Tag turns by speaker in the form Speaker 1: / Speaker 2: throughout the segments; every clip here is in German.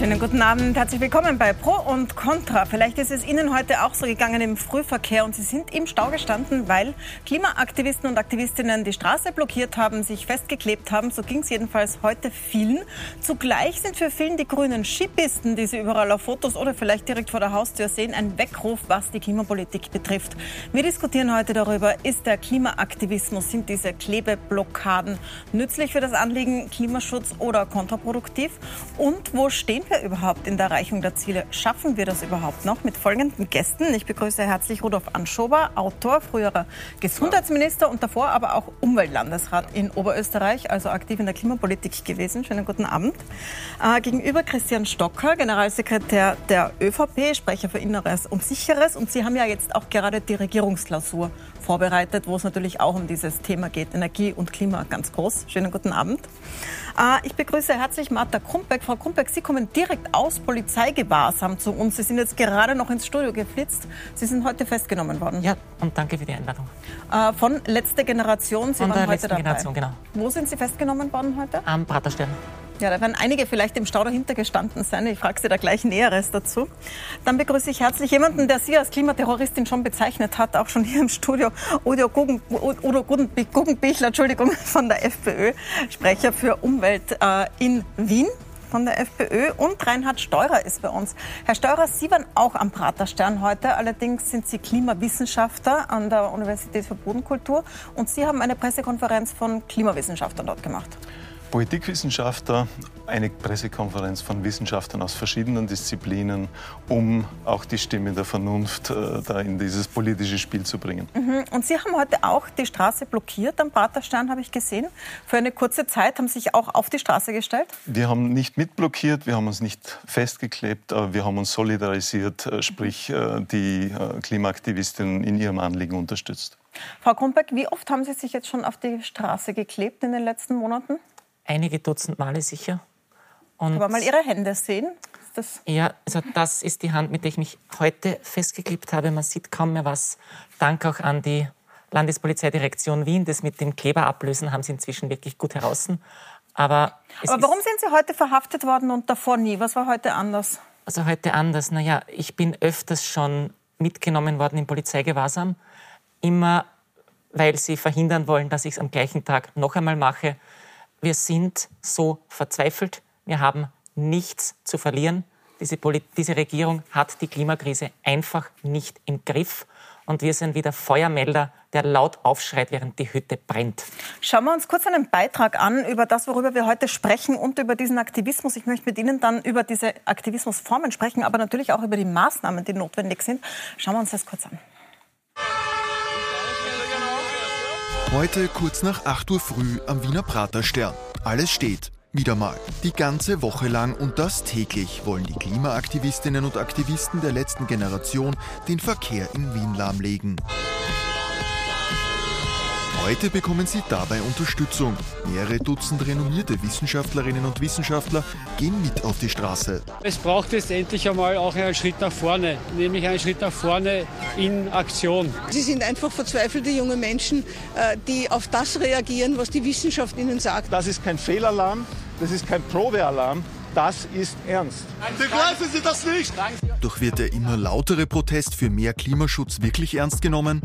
Speaker 1: Schönen guten Abend, herzlich willkommen bei Pro und Contra. Vielleicht ist es Ihnen heute auch so gegangen im Frühverkehr und Sie sind im Stau gestanden, weil Klimaaktivisten und Aktivistinnen die Straße blockiert haben, sich festgeklebt haben. So ging es jedenfalls heute vielen. Zugleich sind für vielen die grünen Skipisten, die Sie überall auf Fotos oder vielleicht direkt vor der Haustür sehen, ein Weckruf, was die Klimapolitik betrifft. Wir diskutieren heute darüber, ist der Klimaaktivismus, sind diese Klebeblockaden nützlich für das Anliegen Klimaschutz oder kontraproduktiv? Und wo stehen wir überhaupt in der Erreichung der Ziele? Schaffen wir das überhaupt noch? Mit folgenden Gästen. Ich begrüße herzlich Rudolf Anschober, Autor, früherer Gesundheitsminister und davor aber auch Umweltlandesrat in Oberösterreich, also aktiv in der Klimapolitik gewesen. Schönen guten Abend. Äh, gegenüber Christian Stocker, Generalsekretär der ÖVP, Sprecher für Inneres und Sicheres. Und Sie haben ja jetzt auch gerade die Regierungsklausur vorbereitet, wo es natürlich auch um dieses Thema geht, Energie und Klima ganz groß. Schönen guten Abend. Äh, ich begrüße herzlich Martha Krumbeck. Frau Krumbeck, Sie kommen direkt aus Polizeigewahrsam zu uns. Sie sind jetzt gerade noch ins Studio geflitzt. Sie sind heute festgenommen worden.
Speaker 2: Ja, und danke für die Einladung.
Speaker 1: Äh, von letzte Generation. Sie
Speaker 2: Von
Speaker 1: waren
Speaker 2: der
Speaker 1: heute
Speaker 2: letzten
Speaker 1: dabei.
Speaker 2: Generation, genau.
Speaker 1: Wo sind Sie festgenommen worden heute?
Speaker 2: Am Praterstern.
Speaker 1: Ja, da werden einige vielleicht im Stau dahinter gestanden sein. Ich frage Sie da gleich Näheres dazu. Dann begrüße ich herzlich jemanden, der Sie als Klimaterroristin schon bezeichnet hat, auch schon hier im Studio. Udo, Guggen, Udo Guggenbi- Guggenbichler, Entschuldigung, von der FPÖ, Sprecher für Umwelt äh, in Wien von der FPÖ und Reinhard Steurer ist bei uns. Herr Steurer, Sie waren auch am Praterstern heute, allerdings sind Sie Klimawissenschaftler an der Universität für Bodenkultur und Sie haben eine Pressekonferenz von Klimawissenschaftlern dort gemacht.
Speaker 3: Politikwissenschaftler, eine Pressekonferenz von Wissenschaftlern aus verschiedenen Disziplinen, um auch die Stimme der Vernunft äh, da in dieses politische Spiel zu bringen.
Speaker 1: Und Sie haben heute auch die Straße blockiert am Praterstern, habe ich gesehen. Für eine kurze Zeit haben Sie sich auch auf die Straße gestellt.
Speaker 3: Wir haben nicht mitblockiert, wir haben uns nicht festgeklebt, aber wir haben uns solidarisiert, äh, sprich äh, die äh, Klimaaktivistinnen in ihrem Anliegen unterstützt.
Speaker 1: Frau Krumbeck, wie oft haben Sie sich jetzt schon auf die Straße geklebt in den letzten Monaten?
Speaker 2: Einige Dutzend Male sicher. Und
Speaker 1: Aber mal Ihre Hände sehen. Das
Speaker 2: ja, also das ist die Hand, mit der ich mich heute festgeklebt habe. Man sieht kaum mehr was. Dank auch an die Landespolizeidirektion Wien. Das mit dem Kleber ablösen haben sie inzwischen wirklich gut heraus. Aber,
Speaker 1: Aber warum sind Sie heute verhaftet worden und davor nie? Was war heute anders?
Speaker 2: also heute anders. Naja, ich bin öfters schon mitgenommen worden im Polizeigewahrsam. Immer, weil sie verhindern wollen, dass ich es am gleichen Tag noch einmal mache. Wir sind so verzweifelt. Wir haben nichts zu verlieren. Diese, Poli diese Regierung hat die Klimakrise einfach nicht im Griff. Und wir sind wieder Feuermelder, der laut aufschreit, während die Hütte brennt.
Speaker 1: Schauen wir uns kurz einen Beitrag an über das, worüber wir heute sprechen und über diesen Aktivismus. Ich möchte mit Ihnen dann über diese Aktivismusformen sprechen, aber natürlich auch über die Maßnahmen, die notwendig sind. Schauen wir uns das kurz an.
Speaker 4: Heute kurz nach 8 Uhr früh am Wiener Praterstern. Alles steht. Wieder mal. Die ganze Woche lang und das täglich wollen die Klimaaktivistinnen und Aktivisten der letzten Generation den Verkehr in Wien lahmlegen. Heute bekommen sie dabei Unterstützung. Mehrere Dutzend renommierte Wissenschaftlerinnen und Wissenschaftler gehen mit auf die Straße.
Speaker 5: Es braucht jetzt endlich einmal auch einen Schritt nach vorne, nämlich einen Schritt nach vorne in Aktion.
Speaker 6: Sie sind einfach verzweifelte junge Menschen, äh, die auf das reagieren, was die Wissenschaft ihnen sagt.
Speaker 7: Das ist kein Fehlalarm, das ist kein Probealarm, das ist ernst.
Speaker 8: Begreifen Sie das nicht?
Speaker 4: Doch wird der immer lautere Protest für mehr Klimaschutz wirklich ernst genommen?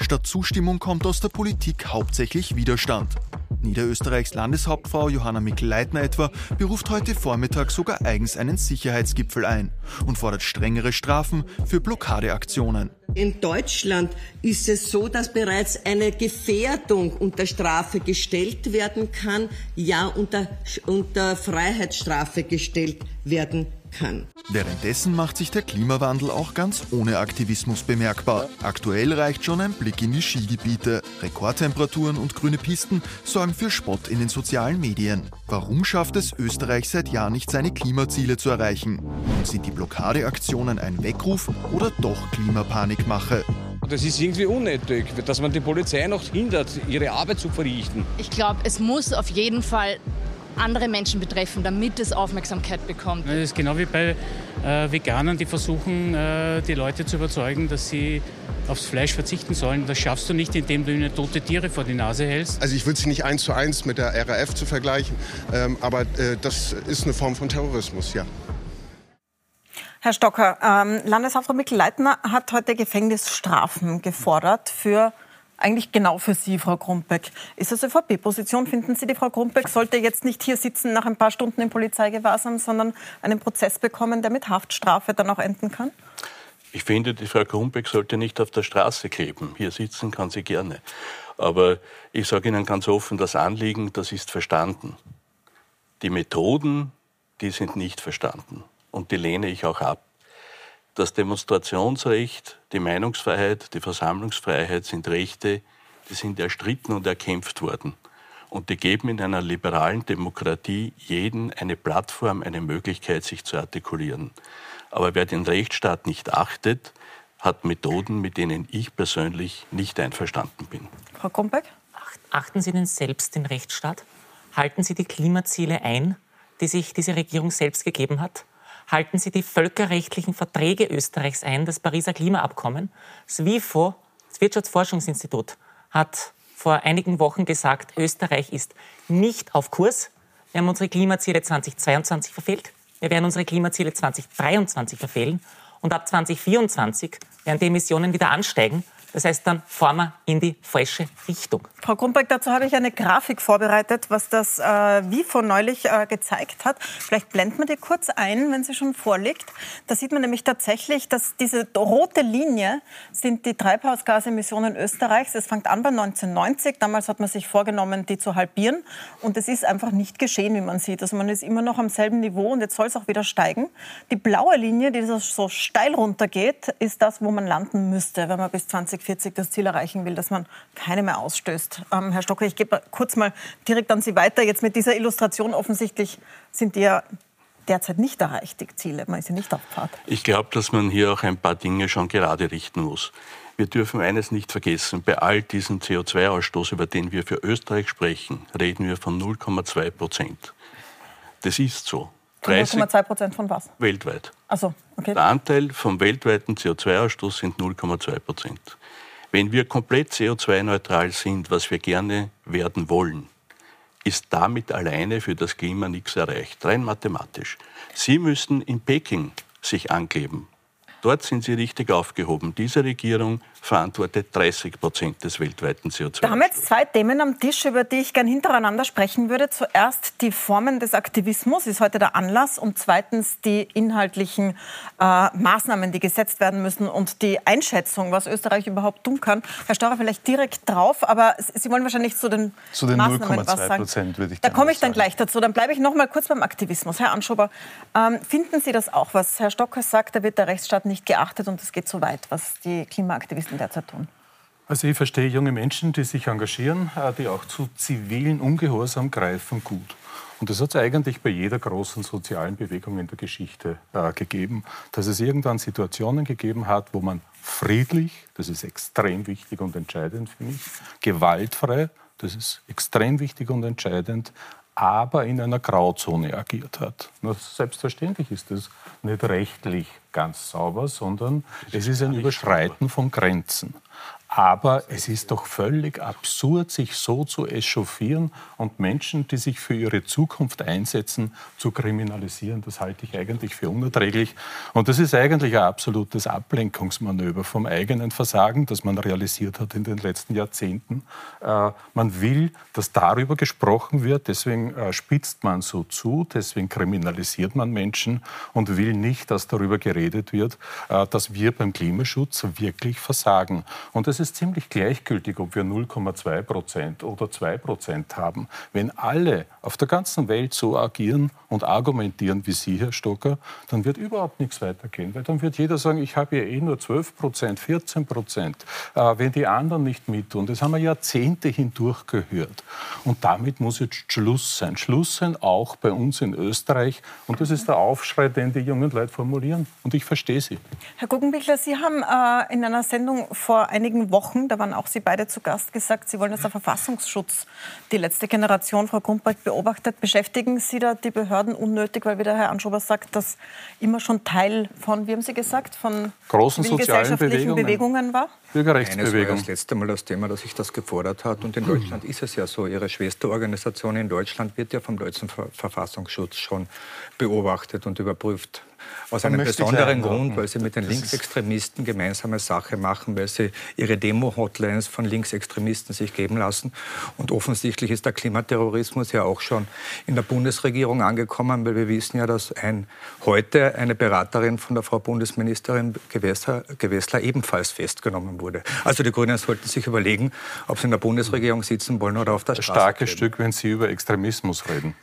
Speaker 4: Statt Zustimmung kommt aus der Politik hauptsächlich Widerstand. Niederösterreichs Landeshauptfrau Johanna Mikl-Leitner etwa beruft heute Vormittag sogar eigens einen Sicherheitsgipfel ein und fordert strengere Strafen für Blockadeaktionen.
Speaker 9: In Deutschland ist es so, dass bereits eine Gefährdung unter Strafe gestellt werden kann, ja unter, unter Freiheitsstrafe gestellt werden kann.
Speaker 4: Währenddessen macht sich der Klimawandel auch ganz ohne Aktivismus bemerkbar. Aktuell reicht schon ein Blick in die Skigebiete. Rekordtemperaturen und grüne Pisten sorgen für Spott in den sozialen Medien. Warum schafft es Österreich seit Jahren nicht, seine Klimaziele zu erreichen? Und sind die Blockadeaktionen ein Weckruf oder doch Klimapanikmache?
Speaker 5: Das ist irgendwie unnötig, dass man die Polizei noch hindert, ihre Arbeit zu verrichten.
Speaker 10: Ich glaube, es muss auf jeden Fall andere Menschen betreffen, damit es Aufmerksamkeit bekommt.
Speaker 5: Das ist genau wie bei äh, Veganern, die versuchen, äh, die Leute zu überzeugen, dass sie aufs Fleisch verzichten sollen. Das schaffst du nicht, indem du ihnen tote Tiere vor die Nase hältst.
Speaker 8: Also ich würde sie nicht eins zu eins mit der RAF zu vergleichen, ähm, aber äh, das ist eine Form von Terrorismus, ja.
Speaker 1: Herr Stocker, ähm, Landeshauptfrau Mikl-Leitner hat heute Gefängnisstrafen gefordert für eigentlich genau für Sie, Frau Krumbeck. Ist das ÖVP-Position? Finden Sie, die Frau Krumbeck sollte jetzt nicht hier sitzen nach ein paar Stunden im Polizeigewahrsam, sondern einen Prozess bekommen, der mit Haftstrafe dann auch enden kann?
Speaker 11: Ich finde, die Frau Krumbeck sollte nicht auf der Straße kleben. Hier sitzen kann sie gerne. Aber ich sage Ihnen ganz offen, das Anliegen, das ist verstanden. Die Methoden, die sind nicht verstanden. Und die lehne ich auch ab. Das Demonstrationsrecht, die Meinungsfreiheit, die Versammlungsfreiheit sind Rechte, die sind erstritten und erkämpft worden. Und die geben in einer liberalen Demokratie jeden eine Plattform, eine Möglichkeit, sich zu artikulieren. Aber wer den Rechtsstaat nicht achtet, hat Methoden, mit denen ich persönlich nicht einverstanden bin.
Speaker 1: Frau Krumbeck?
Speaker 2: Achten Sie denn selbst den Rechtsstaat? Halten Sie die Klimaziele ein, die sich diese Regierung selbst gegeben hat? Halten Sie die völkerrechtlichen Verträge Österreichs ein, das Pariser Klimaabkommen. Das WIFO, das Wirtschaftsforschungsinstitut, hat vor einigen Wochen gesagt, Österreich ist nicht auf Kurs. Wir haben unsere Klimaziele 2022 verfehlt. Wir werden unsere Klimaziele 2023 verfehlen. Und ab 2024 werden die Emissionen wieder ansteigen. Das heißt, dann fahren wir in die falsche Richtung.
Speaker 1: Frau Grumbeck, dazu habe ich eine Grafik vorbereitet, was das äh, WIFO neulich äh, gezeigt hat. Vielleicht blenden wir die kurz ein, wenn sie schon vorliegt. Da sieht man nämlich tatsächlich, dass diese rote Linie sind die Treibhausgasemissionen Österreichs. Es fängt an bei 1990. Damals hat man sich vorgenommen, die zu halbieren. Und es ist einfach nicht geschehen, wie man sieht. Also man ist immer noch am selben Niveau und jetzt soll es auch wieder steigen. Die blaue Linie, die so steil runtergeht, ist das, wo man landen müsste, wenn man bis 20 2040 das Ziel erreichen will, dass man keine mehr ausstößt. Ähm, Herr Stocker, ich gebe kurz mal direkt an Sie weiter. Jetzt mit dieser Illustration offensichtlich sind die ja derzeit nicht erreicht, die Ziele. Man ist ja nicht auf Pfad.
Speaker 11: Ich glaube, dass man hier auch ein paar Dinge schon gerade richten muss. Wir dürfen eines nicht vergessen. Bei all diesem CO2-Ausstoß, über den wir für Österreich sprechen, reden wir von 0,2 Prozent. Das ist so.
Speaker 1: 0,2 Prozent von was?
Speaker 11: Weltweit.
Speaker 1: Also, okay.
Speaker 11: Der Anteil vom weltweiten CO2-Ausstoß sind 0,2 Prozent. Wenn wir komplett CO2-neutral sind, was wir gerne werden wollen, ist damit alleine für das Klima nichts erreicht, rein mathematisch. Sie müssen in Peking sich ankleben. Dort sind sie richtig aufgehoben. Diese Regierung verantwortet 30 Prozent des weltweiten CO2.
Speaker 1: Da haben wir jetzt zwei Themen am Tisch, über die ich gerne hintereinander sprechen würde. Zuerst die Formen des Aktivismus, ist heute der Anlass, und zweitens die inhaltlichen äh, Maßnahmen, die gesetzt werden müssen und die Einschätzung, was Österreich überhaupt tun kann. Herr Staurer, vielleicht direkt drauf, aber Sie wollen wahrscheinlich zu den,
Speaker 3: zu den Maßnahmen was sagen. Prozent würde ich
Speaker 1: Da komme ich dann sagen. gleich dazu. Dann bleibe ich noch mal kurz beim Aktivismus. Herr Anschober, ähm, finden Sie das auch, was Herr Stocker sagt, da wird der Rechtsstaat nicht geachtet und es geht so weit, was die Klimaaktivisten derzeit tun?
Speaker 12: Also ich verstehe junge Menschen, die sich engagieren, äh, die auch zu zivilen Ungehorsam greifen, gut. Und das hat es eigentlich bei jeder großen sozialen Bewegung in der Geschichte äh, gegeben, dass es irgendwann Situationen gegeben hat, wo man friedlich, das ist extrem wichtig und entscheidend für mich, gewaltfrei, das ist extrem wichtig und entscheidend, aber in einer Grauzone agiert hat. Nur selbstverständlich ist das nicht rechtlich ganz sauber, sondern es ist ein Überschreiten von Grenzen. Aber es ist doch völlig absurd, sich so zu echauffieren und Menschen, die sich für ihre Zukunft einsetzen, zu kriminalisieren. Das halte ich eigentlich für unerträglich. Und das ist eigentlich ein absolutes Ablenkungsmanöver vom eigenen Versagen, das man realisiert hat in den letzten Jahrzehnten. Äh, man will, dass darüber gesprochen wird, deswegen äh, spitzt man so zu, deswegen kriminalisiert man Menschen und will nicht, dass darüber geredet wird, äh, dass wir beim Klimaschutz wirklich versagen. Und es ist ziemlich gleichgültig, ob wir 0,2 Prozent oder 2 Prozent haben. Wenn alle auf der ganzen Welt so agieren und argumentieren wie Sie, Herr Stocker, dann wird überhaupt nichts weitergehen. Weil dann wird jeder sagen, ich habe ja eh nur 12 Prozent, 14 Prozent, äh, wenn die anderen nicht mittun. Das haben wir Jahrzehnte hindurch gehört. Und damit muss jetzt Schluss sein. Schluss sein auch bei uns in Österreich. Und das ist der Aufschrei, den die jungen Leute formulieren. Und ich verstehe sie.
Speaker 1: Herr Guggenbichler, Sie haben äh, in einer Sendung vor einigen Wochen, da waren auch Sie beide zu Gast, gesagt, Sie wollen, dass der Verfassungsschutz die letzte Generation, Frau Grundberg, beobachtet. Beschäftigen Sie da die Behörden unnötig, weil wie der Herr Anschober sagt, das immer schon Teil von, wie haben Sie gesagt, von
Speaker 12: großen sozialen Bewegungen.
Speaker 1: Bewegungen war?
Speaker 12: Bürgerrechtsbewegung.
Speaker 13: Eines war das letzte Mal das Thema, dass sich das gefordert hat. Und in Deutschland ist es ja so. Ihre Schwesterorganisation in Deutschland wird ja vom deutschen Verfassungsschutz schon beobachtet und überprüft. Aus einem besonderen Grund, weil sie mit den Linksextremisten gemeinsame Sache machen, weil sie ihre Demo-Hotlines von Linksextremisten sich geben lassen. Und offensichtlich ist der Klimaterrorismus ja auch schon in der Bundesregierung angekommen, weil wir wissen ja, dass ein, heute eine Beraterin von der Frau Bundesministerin Gewessler, Gewessler ebenfalls festgenommen wurde. Also die Grünen sollten sich überlegen, ob sie in der Bundesregierung sitzen wollen oder auf der Straße.
Speaker 12: Starkes Stück, wenn Sie über Extremismus reden.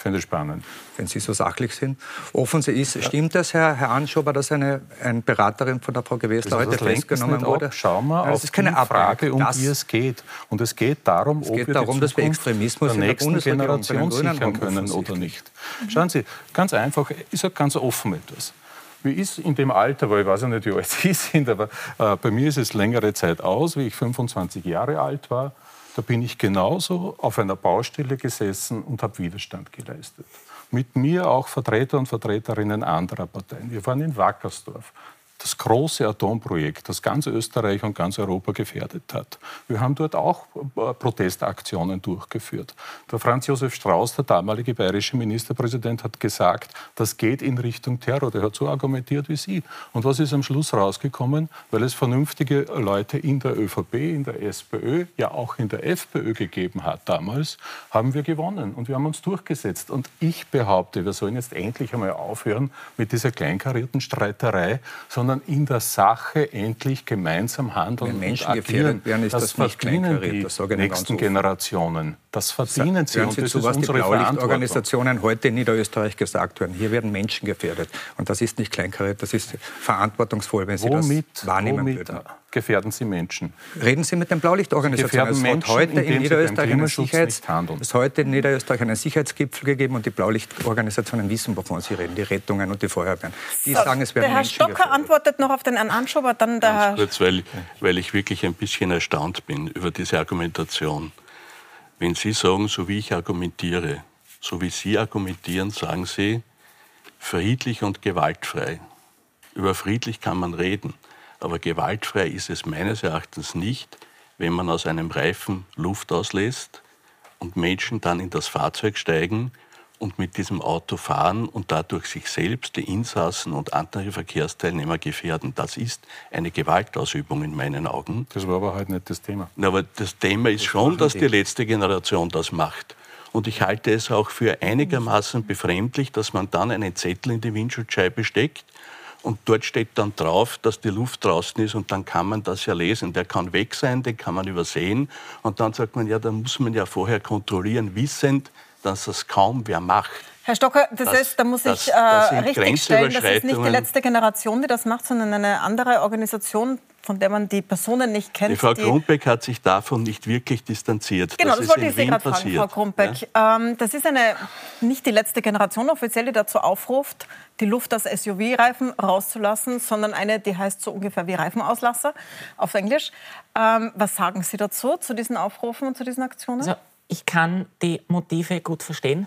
Speaker 12: Finde spannend.
Speaker 13: Wenn Sie so sachlich sind. Offensichtlich ist, ja. stimmt das, Herr, Herr Anschober, dass eine, eine Beraterin von der Frau Gewessler heute festgenommen wurde?
Speaker 12: Ab. Schauen wir Nein, auf ist keine die Frage, um das, die es geht. Und es geht darum,
Speaker 13: es geht
Speaker 12: ob wir
Speaker 13: darum, dass wir Extremismus
Speaker 12: der nächsten Generation sichern können oder nicht. Schauen Sie, ganz einfach, ich sage ganz offen etwas. Wie ist in dem Alter, weil ich weiß ja nicht, wie alt Sie sind, aber äh, bei mir ist es längere Zeit aus, wie ich 25 Jahre alt war, da bin ich genauso auf einer Baustelle gesessen und habe Widerstand geleistet. Mit mir auch Vertreter und Vertreterinnen anderer Parteien. Wir waren in Wackersdorf das große Atomprojekt, das ganz Österreich und ganz Europa gefährdet hat. Wir haben dort auch äh, Protestaktionen durchgeführt. Der Franz Josef Strauß, der damalige bayerische Ministerpräsident, hat gesagt, das geht in Richtung Terror. Der hat so argumentiert wie Sie. Und was ist am Schluss rausgekommen? Weil es vernünftige Leute in der ÖVP, in der SPÖ, ja auch in der FPÖ gegeben hat damals, haben wir gewonnen und wir haben uns durchgesetzt. Und ich behaupte, wir sollen jetzt endlich einmal aufhören mit dieser kleinkarierten Streiterei, sondern sondern in der Sache endlich gemeinsam handeln
Speaker 13: Wenn Menschen und agieren. Werden, ist das, das
Speaker 12: nicht verdienen die das nächsten Generationen. Das verdienen sie.
Speaker 13: Hören sie zu, was die Blaulichtorganisationen heute in Niederösterreich gesagt werden. Hier werden Menschen gefährdet. Und das ist nicht kleinkariert, das ist verantwortungsvoll, wenn Sie
Speaker 12: womit,
Speaker 13: das wahrnehmen
Speaker 12: womit
Speaker 13: würden.
Speaker 12: Gefährden Sie Menschen?
Speaker 13: Reden Sie mit den Blaulichtorganisationen. Es hat heute in Niederösterreich einen Sicherheits es heute in Niederösterreich einen Sicherheitsgipfel gegeben und die Blaulichtorganisationen wissen, wovon sie reden, die Rettungen und die Feuerwehren. Die so, sagen, es werden
Speaker 1: der Herr
Speaker 13: Menschen
Speaker 1: Stocker
Speaker 13: gefährdet.
Speaker 1: antwortet noch auf den Herrn Anschober, dann der
Speaker 11: Ganz kurz, weil, weil ich wirklich ein bisschen erstaunt bin über diese Argumentation. Wenn Sie sagen, so wie ich argumentiere, so wie Sie argumentieren, sagen Sie friedlich und gewaltfrei. Über friedlich kann man reden, aber gewaltfrei ist es meines Erachtens nicht, wenn man aus einem Reifen Luft auslässt und Menschen dann in das Fahrzeug steigen und mit diesem Auto fahren und dadurch sich selbst, die Insassen und andere Verkehrsteilnehmer gefährden. Das ist eine Gewaltausübung in meinen Augen.
Speaker 12: Das war aber halt nicht das Thema.
Speaker 11: Aber das Thema ist das schon, dass die letzte Generation das macht. Und ich halte es auch für einigermaßen befremdlich, dass man dann einen Zettel in die Windschutzscheibe steckt und dort steht dann drauf, dass die Luft draußen ist und dann kann man das ja lesen. Der kann weg sein, den kann man übersehen und dann sagt man, ja, da muss man ja vorher kontrollieren, wissend, dass das kaum wer macht.
Speaker 1: Herr Stocker, das, das heißt, da muss das, ich äh, richtigstellen, das ist nicht die letzte Generation, die das macht, sondern eine andere Organisation, von der man die Personen nicht kennt.
Speaker 11: Die Frau Grundbeck hat sich davon nicht wirklich distanziert.
Speaker 1: Genau, das, das wollte ich Sie gerade fragen, Frau Grundbeck. Ja? Ähm, das ist eine, nicht die letzte Generation offiziell, die dazu aufruft, die Luft aus SUV-Reifen rauszulassen, sondern eine, die heißt so ungefähr wie Reifenauslasser auf Englisch. Ähm, was sagen Sie dazu, zu diesen Aufrufen und zu diesen Aktionen?
Speaker 2: Also, ich kann die Motive gut verstehen,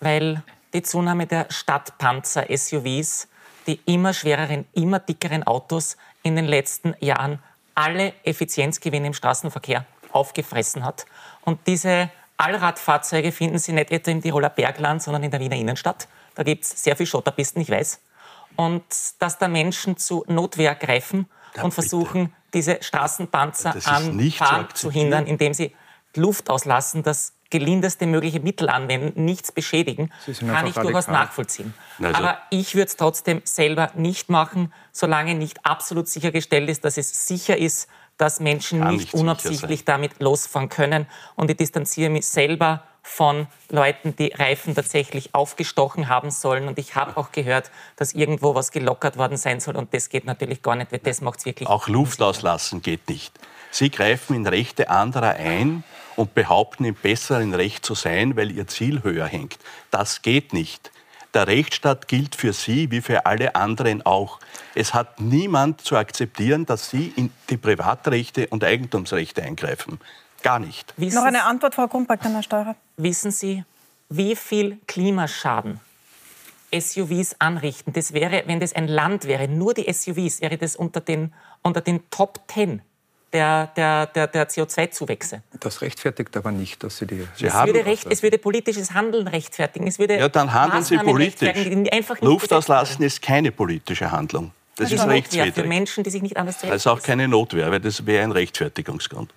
Speaker 2: weil die Zunahme der Stadtpanzer-SUVs, die immer schwereren, immer dickeren Autos in den letzten Jahren alle Effizienzgewinne im Straßenverkehr aufgefressen hat. Und diese Allradfahrzeuge finden Sie nicht etwa im Tiroler Bergland, sondern in der Wiener Innenstadt. Da gibt es sehr viel Schotterpisten, ich weiß. Und dass da Menschen zu Notwehr greifen ja, und versuchen, bitte. diese Straßenpanzer an Fahren zu hindern, indem sie Luft auslassen, das gelindeste mögliche Mittel anwenden, nichts beschädigen, kann ich durchaus nachvollziehen. Also. Aber ich würde es trotzdem selber nicht machen, solange nicht absolut sichergestellt ist, dass es sicher ist, dass Menschen nicht, nicht unabsichtlich damit losfahren können. Und ich distanziere mich selber von Leuten, die Reifen tatsächlich aufgestochen haben sollen. Und ich habe auch gehört, dass irgendwo was gelockert worden sein soll. Und das geht natürlich gar nicht, weil das macht es wirklich.
Speaker 11: Auch Luft auslassen geht nicht. Sie greifen in Rechte anderer ein und behaupten, im besseren Recht zu sein, weil ihr Ziel höher hängt. Das geht nicht. Der Rechtsstaat gilt für Sie wie für alle anderen auch. Es hat niemand zu akzeptieren, dass Sie in die Privatrechte und Eigentumsrechte eingreifen. Gar nicht.
Speaker 1: Noch eine Antwort, Frau Grumpark, Herr Steurer.
Speaker 2: Wissen Sie, wie viel Klimaschaden SUVs anrichten? Das wäre, wenn das ein Land wäre, nur die SUVs, wäre das unter den, unter den Top Ten der, der, der, der CO2-Zuwächse.
Speaker 13: Das rechtfertigt aber nicht, dass Sie die...
Speaker 2: Sie es, würde recht, es würde politisches Handeln rechtfertigen. Es würde
Speaker 11: ja, dann handeln Sie politisch. Luft auslassen ist keine politische Handlung. Das, das ist rechtswidrig.
Speaker 2: Für Menschen, die sich nicht anders
Speaker 11: Das ist auch keine Notwehr, weil das wäre ein Rechtfertigungsgrund.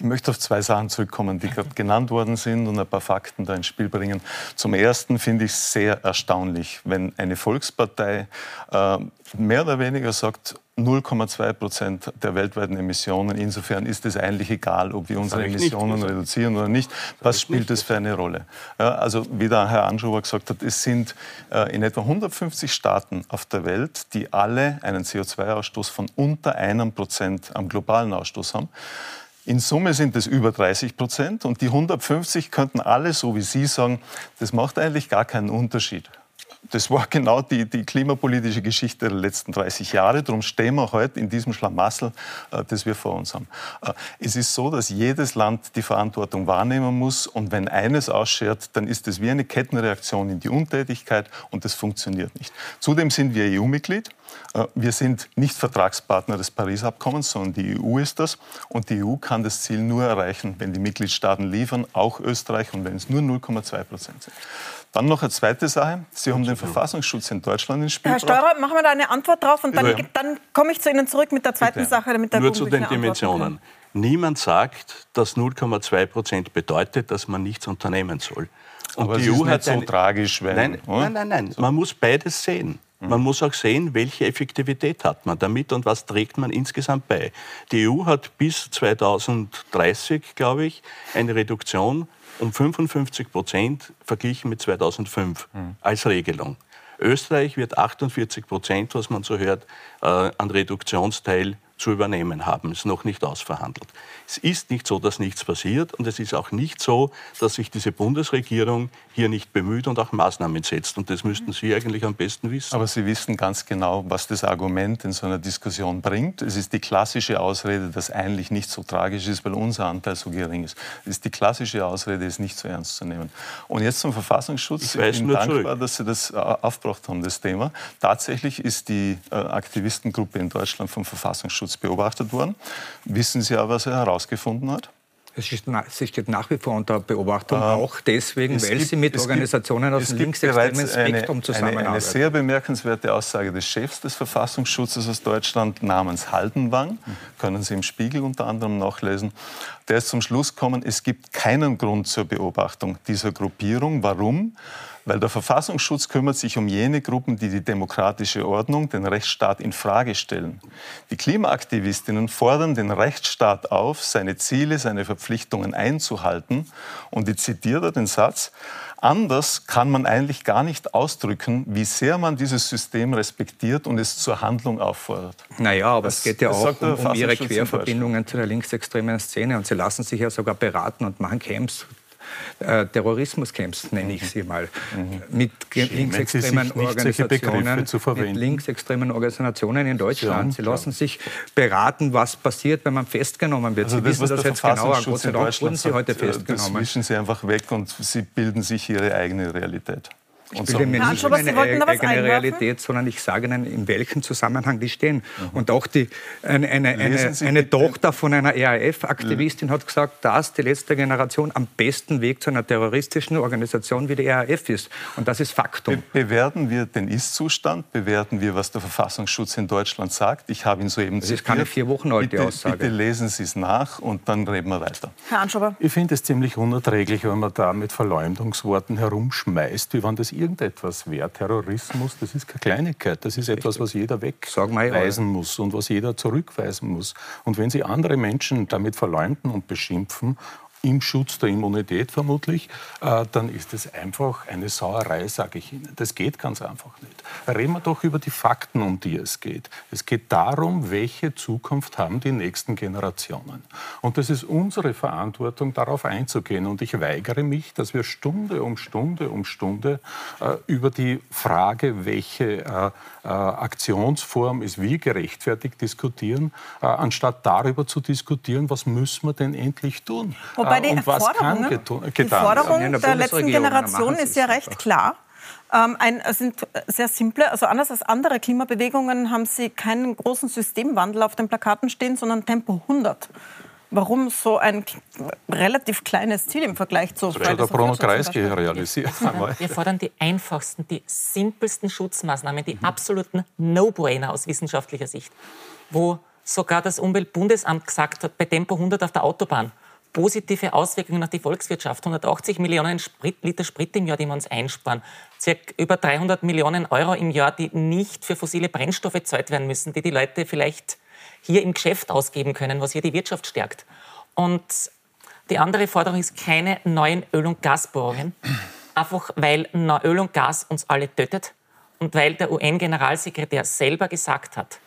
Speaker 3: Ich möchte auf zwei Sachen zurückkommen, die gerade genannt worden sind und ein paar Fakten da ins Spiel bringen. Zum Ersten finde ich es sehr erstaunlich, wenn eine Volkspartei äh, mehr oder weniger sagt, 0,2 Prozent der weltweiten Emissionen. Insofern ist es eigentlich egal, ob wir unsere Emissionen reduzieren oder nicht. Was spielt das für eine Rolle? Ja, also wie der Herr Anschober gesagt hat, es sind äh, in etwa 150 Staaten auf der Welt, die alle einen CO2-Ausstoß von unter einem Prozent am globalen Ausstoß haben. In Summe sind es über 30 Prozent und die 150 könnten alle, so wie Sie sagen, das macht eigentlich gar keinen Unterschied. Das war genau die, die, klimapolitische Geschichte der letzten 30 Jahre. Darum stehen wir heute in diesem Schlamassel, äh, das wir vor uns haben. Äh, es ist so, dass jedes Land die Verantwortung wahrnehmen muss. Und wenn eines ausschert, dann ist es wie eine Kettenreaktion in die Untätigkeit und das funktioniert nicht. Zudem sind wir EU-Mitglied. Äh, wir sind nicht Vertragspartner des Paris-Abkommens, sondern die EU ist das. Und die EU kann das Ziel nur erreichen, wenn die Mitgliedstaaten liefern, auch Österreich, und wenn es nur 0,2 Prozent sind. Dann noch eine zweite Sache. Sie haben den Verfassungsschutz in Deutschland ins Spiel
Speaker 1: Herr Steurer, machen wir da eine Antwort drauf und dann, ja. dann komme ich zu Ihnen zurück mit der zweiten Bitte. Sache. Mit der
Speaker 11: Nur zu den Dimensionen. Niemand sagt, dass 0,2 Prozent bedeutet, dass man nichts unternehmen soll.
Speaker 3: Und Aber die es EU ist nicht so eine... tragisch,
Speaker 11: wenn... Nein, nein, nein, nein. Man muss beides sehen. Man muss auch sehen, welche Effektivität hat man damit und was trägt man insgesamt bei. Die EU hat bis 2030, glaube ich, eine Reduktion um 55 Prozent verglichen mit 2005 mhm. als Regelung. Österreich wird 48 Prozent, was man so hört, äh, an Reduktionsteil zu übernehmen haben. Es ist noch nicht ausverhandelt. Es ist nicht so, dass nichts passiert und es ist auch nicht so, dass sich diese Bundesregierung hier nicht bemüht und auch Maßnahmen setzt. Und das müssten Sie eigentlich am besten wissen.
Speaker 3: Aber Sie wissen ganz genau, was das Argument in so einer Diskussion bringt. Es ist die klassische Ausrede, dass eigentlich nicht so tragisch ist, weil unser Anteil so gering ist. Es ist die klassische Ausrede, es nicht so ernst zu nehmen. Und jetzt zum Verfassungsschutz. Ich, ich bin dankbar, zurück. dass Sie das äh, aufgebracht haben, das Thema. Tatsächlich ist die äh, Aktivistengruppe in Deutschland vom Verfassungsschutz Datenschutz beobachtet worden. Wissen Sie auch, was er herausgefunden hat?
Speaker 13: Es steht nach wie vor unter Beobachtung, ähm, auch deswegen, weil gibt, Sie mit Organisationen gibt, aus dem linksextremen Spektrum zusammenarbeiten.
Speaker 3: Eine, eine sehr bemerkenswerte Aussage des Chefs des Verfassungsschutzes aus Deutschland namens Haldenwang, können Sie im Spiegel unter anderem nachlesen. Der ist zum Schluss gekommen, es gibt keinen Grund zur Beobachtung dieser Gruppierung. Warum? Weil der Verfassungsschutz kümmert sich um jene Gruppen, die die demokratische Ordnung, den Rechtsstaat in Frage stellen. Die Klimaaktivistinnen fordern den Rechtsstaat auf, seine Ziele, seine Verpflichtungen einzuhalten. Und ich zitiere den Satz, Anders kann man eigentlich gar nicht ausdrücken, wie sehr man dieses System respektiert und es zur Handlung auffordert.
Speaker 13: Naja, aber das, es geht ja auch um, um ihre Querverbindungen zu der linksextremen Szene. Und sie lassen sich ja sogar beraten und machen Camps äh, Terrorismuscamps, nenne ich sie mal, mhm. mit linksextremen Organisationen, mit linksextremen Organisationen in Deutschland. Sie lassen sich beraten, was passiert, wenn man festgenommen wird.
Speaker 3: Also
Speaker 13: sie
Speaker 3: das, wissen das jetzt genauer. Gott sei Dank wurden Sie heute festgenommen. Das wischen Sie einfach weg und Sie bilden sich Ihre eigene Realität.
Speaker 13: Ich bilde mir nicht eine eigene Realität, sondern ich sage Ihnen, in welchem Zusammenhang die stehen. Mhm. Und auch die, eine, eine, eine, eine Tochter von einer ERF-Aktivistin mhm. hat gesagt, dass die letzte Generation am besten Weg zu einer terroristischen Organisation wie die ERF ist. Und das ist Faktum.
Speaker 3: Be bewerten wir den Ist-Zustand? Bewerten wir, was der Verfassungsschutz in Deutschland sagt? Ich habe ihn soeben
Speaker 13: Das ist keine vier Wochen alte
Speaker 3: bitte,
Speaker 13: Aussage.
Speaker 3: Bitte lesen Sie es nach und dann reden wir weiter.
Speaker 1: Herr Anschober.
Speaker 12: Ich finde es ziemlich unerträglich, wenn man da mit Verleumdungsworten herumschmeißt, wie wenn das irgendetwas wäre. Terrorismus, das ist keine Kleinigkeit, das ist etwas, was jeder wegweisen muss und was jeder zurückweisen muss. Und wenn Sie andere Menschen damit verleumden und beschimpfen im Schutz der Immunität vermutlich, äh, dann ist es einfach eine Sauerei, sage ich Ihnen. Das geht ganz einfach nicht. Reden wir doch über die Fakten, um die es geht. Es geht darum, welche Zukunft haben die nächsten Generationen. Und das ist unsere Verantwortung, darauf einzugehen. Und ich weigere mich, dass wir Stunde um Stunde um Stunde äh, über die Frage, welche äh, äh Aktionsform ist wie gerechtfertigt, diskutieren, äh, anstatt darüber zu diskutieren, was müssen wir denn endlich tun.
Speaker 1: Wobei die, Forderung, die Forderung der letzten Generation ist ja recht klar. Ähm, ein, sind sehr simple, also anders als andere Klimabewegungen haben Sie keinen großen Systemwandel auf den Plakaten stehen, sondern Tempo 100. Warum so ein relativ kleines Ziel im Vergleich zu
Speaker 12: Das hat der Bruno Kreisky realisiert.
Speaker 2: Wir fordern die einfachsten, die simpelsten Schutzmaßnahmen, die absoluten No-Brainer aus wissenschaftlicher Sicht, wo sogar das Umweltbundesamt gesagt hat, bei Tempo 100 auf der Autobahn, positive Auswirkungen auf die Volkswirtschaft. 180 Millionen Sprit, Liter Sprit im Jahr, die wir uns einsparen. Circa über 300 Millionen Euro im Jahr, die nicht für fossile Brennstoffe gezahlt werden müssen, die die Leute vielleicht hier im Geschäft ausgeben können, was hier die Wirtschaft stärkt. Und die andere Forderung ist keine neuen Öl- und Gasbohrungen, einfach weil Öl und Gas uns alle tötet und weil der UN-Generalsekretär selber gesagt hat,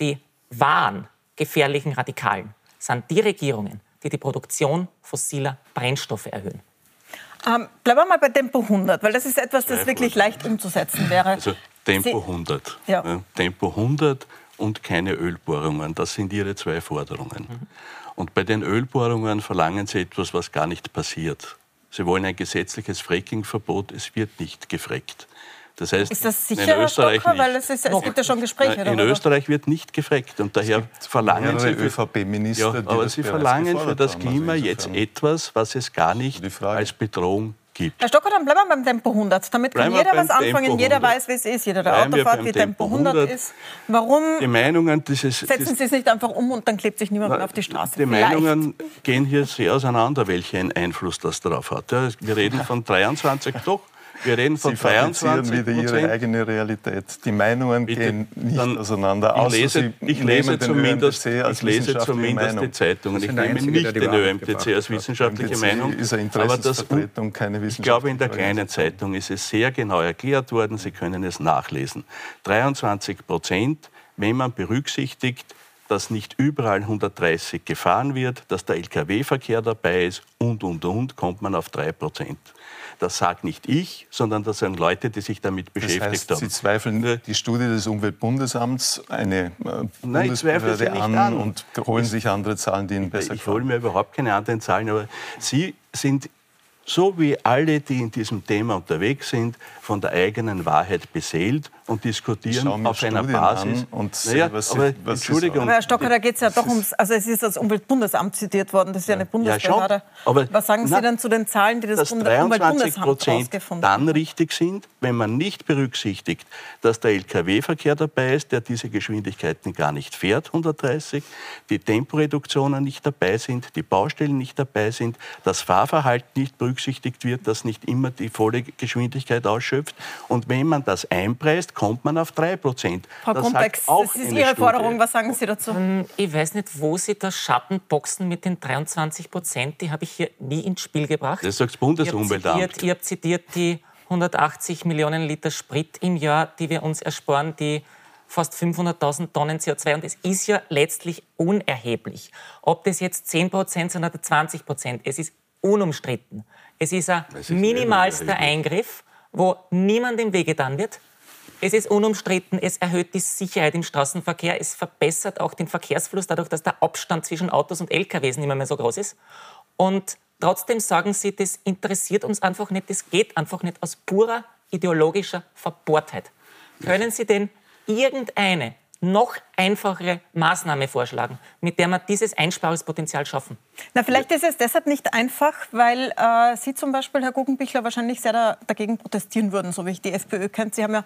Speaker 2: die wahren gefährlichen Radikalen sind die Regierungen, die die Produktion fossiler Brennstoffe erhöhen.
Speaker 1: Ähm, bleiben wir mal bei Tempo 100, weil das ist etwas, das wirklich leicht umzusetzen wäre.
Speaker 11: Also Tempo 100.
Speaker 1: Ja.
Speaker 11: Ja, Tempo 100 und keine Ölbohrungen. Das sind Ihre zwei Forderungen.
Speaker 1: Mhm.
Speaker 11: Und bei den Ölbohrungen verlangen Sie etwas, was gar nicht passiert. Sie wollen ein gesetzliches Frackingverbot. Es wird nicht gefreckt. Das heißt,
Speaker 1: Ist das
Speaker 11: in
Speaker 1: sicher, Herr
Speaker 11: Österreich
Speaker 1: Stocker?
Speaker 11: nicht.
Speaker 1: Weil es, ist, es gibt ja schon Gespräche
Speaker 11: Nein, in
Speaker 1: darüber.
Speaker 11: Österreich wird nicht gefreckt und daher verlangen Sie
Speaker 3: ÖVP-Minister,
Speaker 11: ja, aber Sie verlangen für das
Speaker 3: haben.
Speaker 11: Klima
Speaker 3: Also
Speaker 11: jetzt etwas, was es gar nicht als Bedrohung gibt.
Speaker 1: Herr Stocker, dann bleiben wir beim Tempo 100. Damit kann
Speaker 11: Bleiben
Speaker 1: jeder was anfangen.
Speaker 11: Tempo
Speaker 1: Jeder
Speaker 11: 100.
Speaker 1: weiß, wie es ist. Jeder, der
Speaker 11: Bleiben
Speaker 1: Auto
Speaker 11: wir
Speaker 1: fährt,
Speaker 11: beim
Speaker 1: wie Tempo
Speaker 11: Tempo
Speaker 1: 100,
Speaker 11: 100.
Speaker 1: ist. Warum
Speaker 11: Die Meinungen dieses,
Speaker 1: setzen Sie es nicht einfach um und dann klebt sich niemand mehr auf die Straße?
Speaker 11: Die
Speaker 1: Vielleicht.
Speaker 11: Meinungen gehen hier sehr auseinander, welchen Einfluss das darauf hat. Wir reden von 23, doch, wir reden von
Speaker 3: Sie fabrizieren
Speaker 11: 23
Speaker 3: wieder Ihre eigene Realität. Die Meinungen gehen nicht
Speaker 11: Dann-
Speaker 3: auseinander,
Speaker 11: Ich
Speaker 3: außer
Speaker 11: lese,
Speaker 3: Sie
Speaker 11: ich lese zumindest, ich lese
Speaker 3: wissenschaftliche
Speaker 11: zumindest
Speaker 3: Meinung.
Speaker 11: die Zeitungen. Ich nehme nicht
Speaker 3: die
Speaker 11: den ÖMTC als wissenschaftliche
Speaker 3: ÖMTC
Speaker 11: Meinung.
Speaker 3: ist eine
Speaker 11: Aber das,
Speaker 3: Interessensvertretung, keine
Speaker 11: ich glaube, in der kleinen Zeitung ist es sehr genau erklärt worden. Sie können es nachlesen. 23 Prozent, wenn man berücksichtigt, dass nicht überall 130 gefahren wird, dass der Lkw-Verkehr dabei ist und, und, und, kommt man auf 3 Prozent. Das sagt nicht ich, sondern das sind Leute, die sich damit
Speaker 3: Das
Speaker 11: beschäftigt
Speaker 3: heißt,
Speaker 11: haben.
Speaker 3: Sie zweifeln die Studie des Umweltbundesamts, eine äh,
Speaker 11: Nein, ich
Speaker 3: Bundesbehörde an,
Speaker 11: an.
Speaker 3: und holen sich andere Zahlen, die Ihnen besser
Speaker 11: Ich hole mir überhaupt keine anderen Zahlen, aber Sie sind so wie alle, die in diesem Thema unterwegs sind, von der eigenen Wahrheit beseelt und diskutieren auf einer
Speaker 3: Studien
Speaker 11: Basis.
Speaker 3: an und
Speaker 11: naja,
Speaker 3: was Sie-
Speaker 11: aber
Speaker 3: was Sie
Speaker 11: Entschuldigung,
Speaker 1: Aber Herr Stocker, da geht es ja doch ums, also es ist das Umweltbundesamt zitiert worden, das ist ja eine Bundesbehörde.
Speaker 11: aber-
Speaker 1: Was sagen Sie
Speaker 11: na,
Speaker 1: denn zu den Zahlen, die das
Speaker 11: dass
Speaker 1: Bunde-
Speaker 11: 23
Speaker 1: Umweltbundesamt
Speaker 11: Prozent
Speaker 1: herausgefunden hat?
Speaker 11: dann richtig sind, wenn man nicht berücksichtigt, dass der Lkw-Verkehr dabei ist, der diese Geschwindigkeiten gar nicht fährt, 130, die Temporeduktionen nicht dabei sind, die Baustellen nicht dabei sind, das Fahrverhalten nicht berücksichtigt wird, das nicht immer die volle Geschwindigkeit ausschöpft. Und wenn man das einpreist, kommt man auf 3 Prozent.
Speaker 1: Frau
Speaker 11: das auch
Speaker 1: das ist Ihre
Speaker 11: Studie.
Speaker 1: Forderung. Was sagen Sie dazu?
Speaker 2: Ähm, Ich weiß nicht, wo Sie da Schattenboxen mit den 23 Prozent, die habe ich hier nie ins Spiel gebracht.
Speaker 11: Das sagt das
Speaker 2: Ihr habt
Speaker 11: Bundesumweltamt.
Speaker 2: zitiert, ihr habt zitiert die 180 Millionen Liter Sprit im Jahr, die wir uns ersparen, die fast 500.000 Tonnen CO2. Und es ist ja letztlich unerheblich, ob das jetzt 10 Prozent sind oder 20 Prozent. Es ist unumstritten. Es ist ein
Speaker 11: ist
Speaker 2: minimalster. Eingriff, wo niemand im Wege getan wird. Es ist unumstritten, es erhöht die Sicherheit im Straßenverkehr, es verbessert auch den Verkehrsfluss dadurch, dass der Abstand zwischen Autos und LKWs nicht mehr so groß ist. Und trotzdem sagen Sie, das interessiert uns einfach nicht, das geht einfach nicht aus purer ideologischer Verbohrtheit. Können Sie denn irgendeine noch einfachere Maßnahme vorschlagen, mit der wir dieses Einsparungspotenzial schaffen?
Speaker 1: Na, vielleicht ist es deshalb nicht einfach, weil äh, Sie zum Beispiel, Herr Guggenbichler, wahrscheinlich sehr da, dagegen protestieren würden, so wie ich die FPÖ kennt. Sie haben ja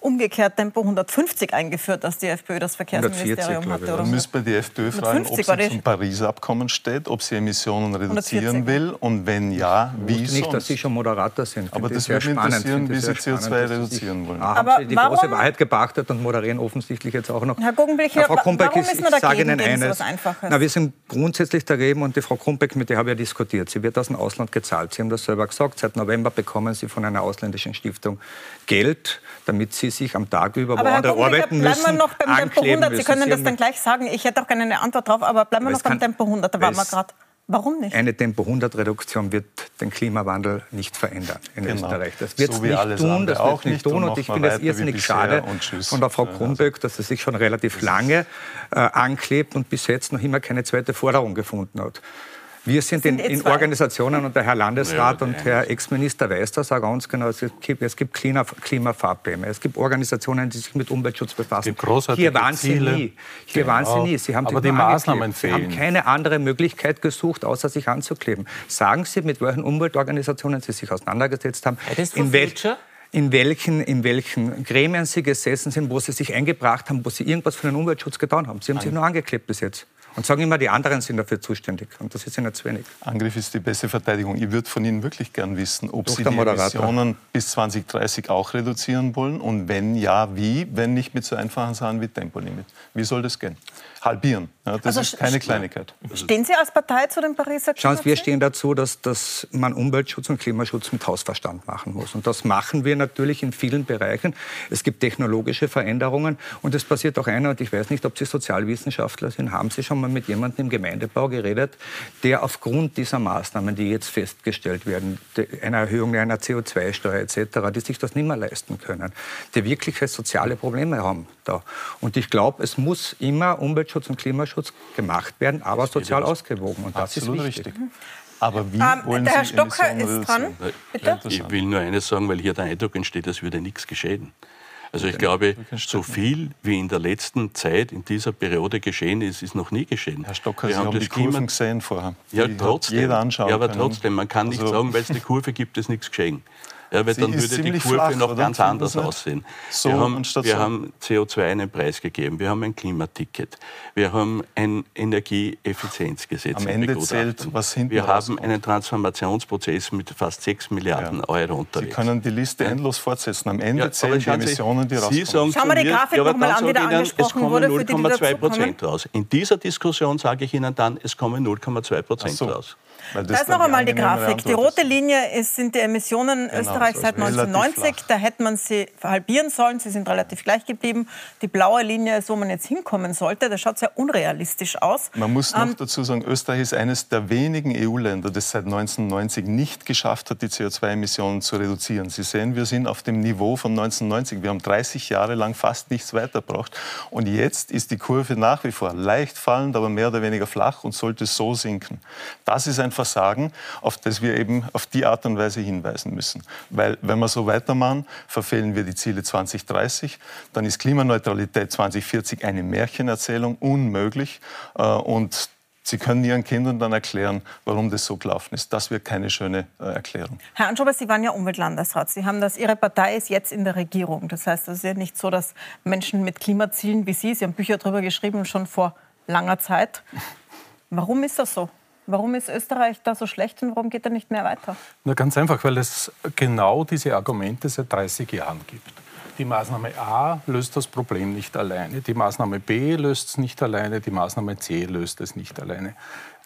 Speaker 1: umgekehrt Tempo 150 eingeführt, dass die FPÖ das Verkehrsministerium
Speaker 13: 140, glaube
Speaker 1: hatte.
Speaker 13: ich,
Speaker 1: Oder?
Speaker 3: Man müsste bei der FPÖ fragen, ob
Speaker 1: 150 war
Speaker 3: sie zum Pariser Abkommen steht, ob sie Emissionen
Speaker 1: 140.
Speaker 3: reduzieren will und wenn ja,
Speaker 13: Ich
Speaker 3: wie
Speaker 13: wusste nicht, dass. Sie schon Moderator sind.
Speaker 3: Aber das
Speaker 13: ich sehr
Speaker 3: würde mich
Speaker 13: spannend.
Speaker 3: interessieren, wie
Speaker 13: ich
Speaker 3: Sie
Speaker 13: sehr
Speaker 3: CO2
Speaker 13: spannend, dass Sie
Speaker 3: reduzieren wollen.
Speaker 13: Ah,
Speaker 1: Aber
Speaker 13: haben Sie die
Speaker 1: warum-
Speaker 13: große Wahrheit gepachtet und moderieren offensichtlich jetzt auch noch.
Speaker 1: Herr Guggenbichler,
Speaker 13: Frau Krumbeck,
Speaker 1: warum
Speaker 13: ich,
Speaker 1: ist man
Speaker 13: ich sage Ihnen eines. Na, wir sind grundsätzlich dagegen und die Frau Krumbeck, mit der habe ich ja diskutiert. Sie wird aus dem Ausland gezahlt. Sie haben das selber gesagt. Seit November bekommen Sie von einer ausländischen Stiftung Geld, damit Sie sich am Tag über, wo
Speaker 1: Aber Herr
Speaker 13: andere
Speaker 1: Guggenbichler,
Speaker 13: arbeiten
Speaker 1: bleiben
Speaker 13: müssen,
Speaker 1: wir noch beim Tempo
Speaker 13: ankleben
Speaker 1: 100. Sie können das dann gleich sagen. Ich hätte auch gerne eine Antwort drauf, aber bleiben wir noch beim Tempo 100. Da waren wir gerade. Warum nicht?
Speaker 13: Eine Tempo-100-Reduktion wird den Klimawandel nicht verändern in
Speaker 3: Genau.
Speaker 13: Österreich. Das wird es
Speaker 3: So
Speaker 13: nicht tun, das wird nicht tun.
Speaker 3: Und
Speaker 13: Und ich finde es irrsinnig schade von der Frau
Speaker 3: Ja, also-
Speaker 13: dass sie sich schon relativ lange äh, anklebt und bis jetzt noch immer keine zweite Forderung gefunden hat. Wir sind, sind in, in Organisationen und der Herr Landesrat ja, und Herr Ex-Minister weiß das auch ganz genau. Es gibt, es gibt Klima, Klimafahrpläne, es gibt Organisationen, die sich mit Umweltschutz befassen. Hier waren Sie Ziele. nie. Hier genau. waren Sie nie. Sie haben
Speaker 12: Aber die Maßnahmen fehlen.
Speaker 13: Sie haben keine andere Möglichkeit gesucht, außer sich anzukleben. Sagen Sie, mit welchen Umweltorganisationen Sie sich auseinandergesetzt haben.
Speaker 2: In, wel
Speaker 13: in, welchen, in welchen Gremien Sie gesessen sind, wo Sie sich eingebracht haben, wo Sie irgendwas für den Umweltschutz getan haben. Sie haben sich nur angeklebt bis jetzt und sagen immer, die anderen sind dafür zuständig. Und das ist ihnen zu wenig.
Speaker 3: Angriff ist die beste Verteidigung. Ich würde von Ihnen wirklich gern wissen, ob Doch Sie die Emissionen bis 2030 auch reduzieren wollen und wenn ja, wie, wenn nicht mit so einfachen Sachen wie Tempolimit. Wie soll das gehen? Halbieren. Ja, das also ist keine Kleinigkeit.
Speaker 1: Stehen Sie als Partei zu dem Pariser
Speaker 13: Klimaziel? Schauen Sie, wir stehen dazu, dass, dass man Umweltschutz und Klimaschutz mit Hausverstand machen muss. Und das machen wir natürlich in vielen Bereichen. Es gibt technologische Veränderungen und es passiert auch einer, und ich weiß nicht, ob Sie Sozialwissenschaftler sind, haben Sie schon mal mit jemandem im Gemeindebau geredet, der aufgrund dieser Maßnahmen, die jetzt festgestellt werden, einer Erhöhung einer CO2-Steuer etc., die sich das nicht mehr leisten können, die wirkliche soziale Probleme haben da. Und ich glaube, es muss immer Umweltschutz und Klimaschutz gemacht werden, aber sozial ausgewogen. Und das Absolut ist wichtig. richtig.
Speaker 3: Aber wie ähm, wollen der Herr
Speaker 1: Sie Stocker ist dran.
Speaker 11: Bitte? Ich will nur eines sagen, weil hier der Eindruck entsteht, es würde nichts geschehen. Also ich glaube, so viel wie in der letzten Zeit in dieser Periode geschehen ist, ist noch nie geschehen.
Speaker 3: Herr Stocker, wir Sie haben, haben die Kurven gesehen vorher.
Speaker 11: Ja, trotzdem.
Speaker 3: Jeder anschauen
Speaker 11: ja, aber trotzdem, man kann nicht also sagen, weil es eine Kurve gibt, ist nichts geschehen. Ja, weil Sie dann würde die Kurve flach, noch ganz anders aussehen. So wir, haben, wir haben CO2 einen Preis gegeben, wir haben ein Klimaticket, wir haben ein Energieeffizienzgesetz.
Speaker 3: Am Ende zählt, was hinten
Speaker 11: Wir haben einen Transformationsprozess mit fast 6 Milliarden ja. Euro unterwegs.
Speaker 3: Sie können die Liste endlos fortsetzen. Am Ende ja, zählen die Emissionen, die rauskommen. Sie
Speaker 1: sagen Schauen wir die Grafik ja, nochmal an, die da angesprochen wurde,
Speaker 11: Es kommen 0,2 Prozent raus. In dieser Diskussion sage ich Ihnen dann, es kommen 0,2 Prozent so. raus.
Speaker 1: Das da ist noch einmal die Grafik. Die rote Linie ist, sind die Emissionen genau, Österreichs seit 1990. Da hätte man sie halbieren sollen. Sie sind relativ gleich geblieben. Die blaue Linie ist, wo man jetzt hinkommen sollte. Das schaut sehr unrealistisch aus.
Speaker 3: Man muss noch ähm, dazu sagen, Österreich ist eines der wenigen EU-Länder, das seit 1990 nicht geschafft hat, die CO2-Emissionen zu reduzieren. Sie sehen, wir sind auf dem Niveau von 1990. Wir haben 30 Jahre lang fast nichts weitergebracht. Und jetzt ist die Kurve nach wie vor leicht fallend, aber mehr oder weniger flach und sollte so sinken. Das ist ein Versagen, auf das wir eben auf die Art und Weise hinweisen müssen. Weil wenn wir so weitermachen, verfehlen wir die Ziele 2030, dann ist Klimaneutralität 2040 eine Märchenerzählung, unmöglich. Äh, und Sie können Ihren Kindern dann erklären, warum das so gelaufen ist. Das wird keine schöne äh, Erklärung.
Speaker 1: Herr Anschober, Sie waren ja Umweltlandesrat. Sie haben das, Ihre Partei ist jetzt in der Regierung. Das heißt, es ist ja nicht so, dass Menschen mit Klimazielen wie Sie, Sie haben Bücher darüber geschrieben, schon vor langer Zeit. Warum ist das so? Warum ist Österreich da so schlecht und warum geht er nicht mehr weiter?
Speaker 12: Na, ganz einfach, weil es genau diese Argumente seit 30 Jahren gibt. Die Maßnahme A löst das Problem nicht alleine, die Maßnahme B löst es nicht alleine, die Maßnahme C löst es nicht alleine.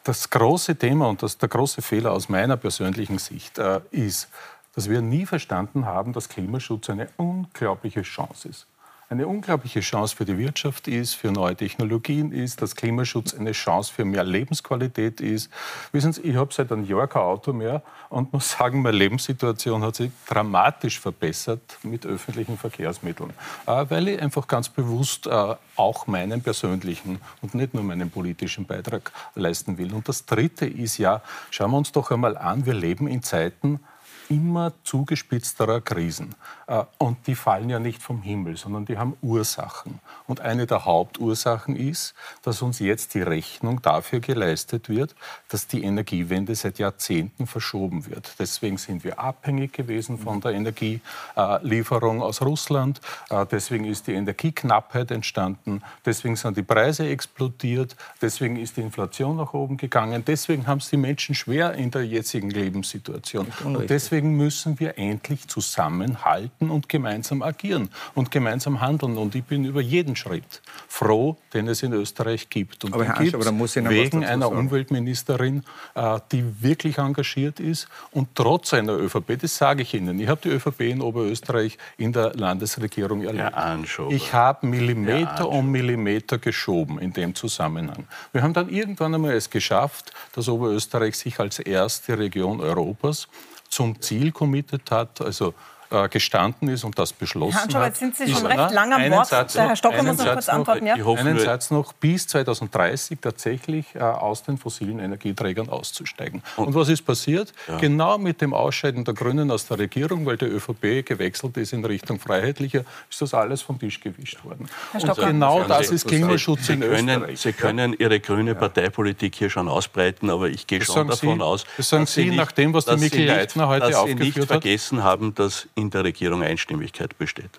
Speaker 12: Das große Thema und das, der große Fehler aus meiner persönlichen Sicht äh, ist, dass wir nie verstanden haben, dass Klimaschutz eine unglaubliche Chance ist eine unglaubliche Chance für die Wirtschaft ist, für neue Technologien ist, dass Klimaschutz eine Chance für mehr Lebensqualität ist. Wissen Sie, ich habe seit einem Jahr kein Auto mehr und muss sagen, meine Lebenssituation hat sich dramatisch verbessert mit öffentlichen Verkehrsmitteln, äh, weil ich einfach ganz bewusst äh, auch meinen persönlichen und nicht nur meinen politischen Beitrag leisten will. Und das Dritte ist ja, schauen wir uns doch einmal an, wir leben in Zeiten, immer zugespitzterer Krisen. Äh, und die fallen ja nicht vom Himmel, sondern die haben Ursachen. Und eine der Hauptursachen ist, dass uns jetzt die Rechnung dafür geleistet wird, dass die Energiewende seit Jahrzehnten verschoben wird. Deswegen sind wir abhängig gewesen von der Energielieferung aus Russland. Äh, deswegen ist die Energieknappheit entstanden. Deswegen sind die Preise explodiert. Deswegen ist die Inflation nach oben gegangen. Deswegen haben es die Menschen schwer in der jetzigen Lebenssituation. Und deswegen deswegen müssen wir endlich zusammenhalten und gemeinsam agieren und gemeinsam handeln. Und ich bin über jeden Schritt froh, den es in Österreich gibt. Und
Speaker 13: aber Herr Ansch, aber da muss
Speaker 12: ich wegen einer sagen. Umweltministerin, äh, die wirklich engagiert ist und trotz einer ÖVP, das sage ich Ihnen, ich habe die ÖVP in Oberösterreich in der Landesregierung erlebt. Ich habe Millimeter um Millimeter geschoben in dem Zusammenhang. Wir haben dann irgendwann einmal es geschafft, dass Oberösterreich sich als erste Region Europas zum Ziel committed hat, also äh, gestanden ist und das beschlossen
Speaker 1: Herr
Speaker 12: hat.
Speaker 1: sind Sie schon recht lang am Wort.
Speaker 12: Satz
Speaker 1: Der Herr Stocker muss noch kurz antworten. Ja?
Speaker 12: einen Satz noch, bis 2030 tatsächlich äh, aus den fossilen Energieträgern auszusteigen. Und, was ist passiert? Ja. Genau mit dem Ausscheiden der Grünen aus der Regierung, weil die ÖVP gewechselt ist in Richtung Freiheitlicher, ist das alles vom Tisch gewischt worden.
Speaker 1: Herr Stocker.
Speaker 12: Und genau das ist Klimaschutz
Speaker 11: Sie
Speaker 12: in
Speaker 11: können,
Speaker 12: Österreich.
Speaker 11: Sie können Ihre grüne Parteipolitik hier schon ausbreiten, aber ich gehe
Speaker 12: Das
Speaker 11: schon davon
Speaker 12: Sie-
Speaker 11: aus,
Speaker 12: das sagen
Speaker 11: dass Sie
Speaker 12: Sie
Speaker 11: nicht,
Speaker 12: nach dem, was die
Speaker 11: Sie nicht-
Speaker 12: Leitner heute
Speaker 11: dass Sie nicht
Speaker 12: aufgeführt hat?
Speaker 11: vergessen haben, dass in der Regierung Einstimmigkeit besteht.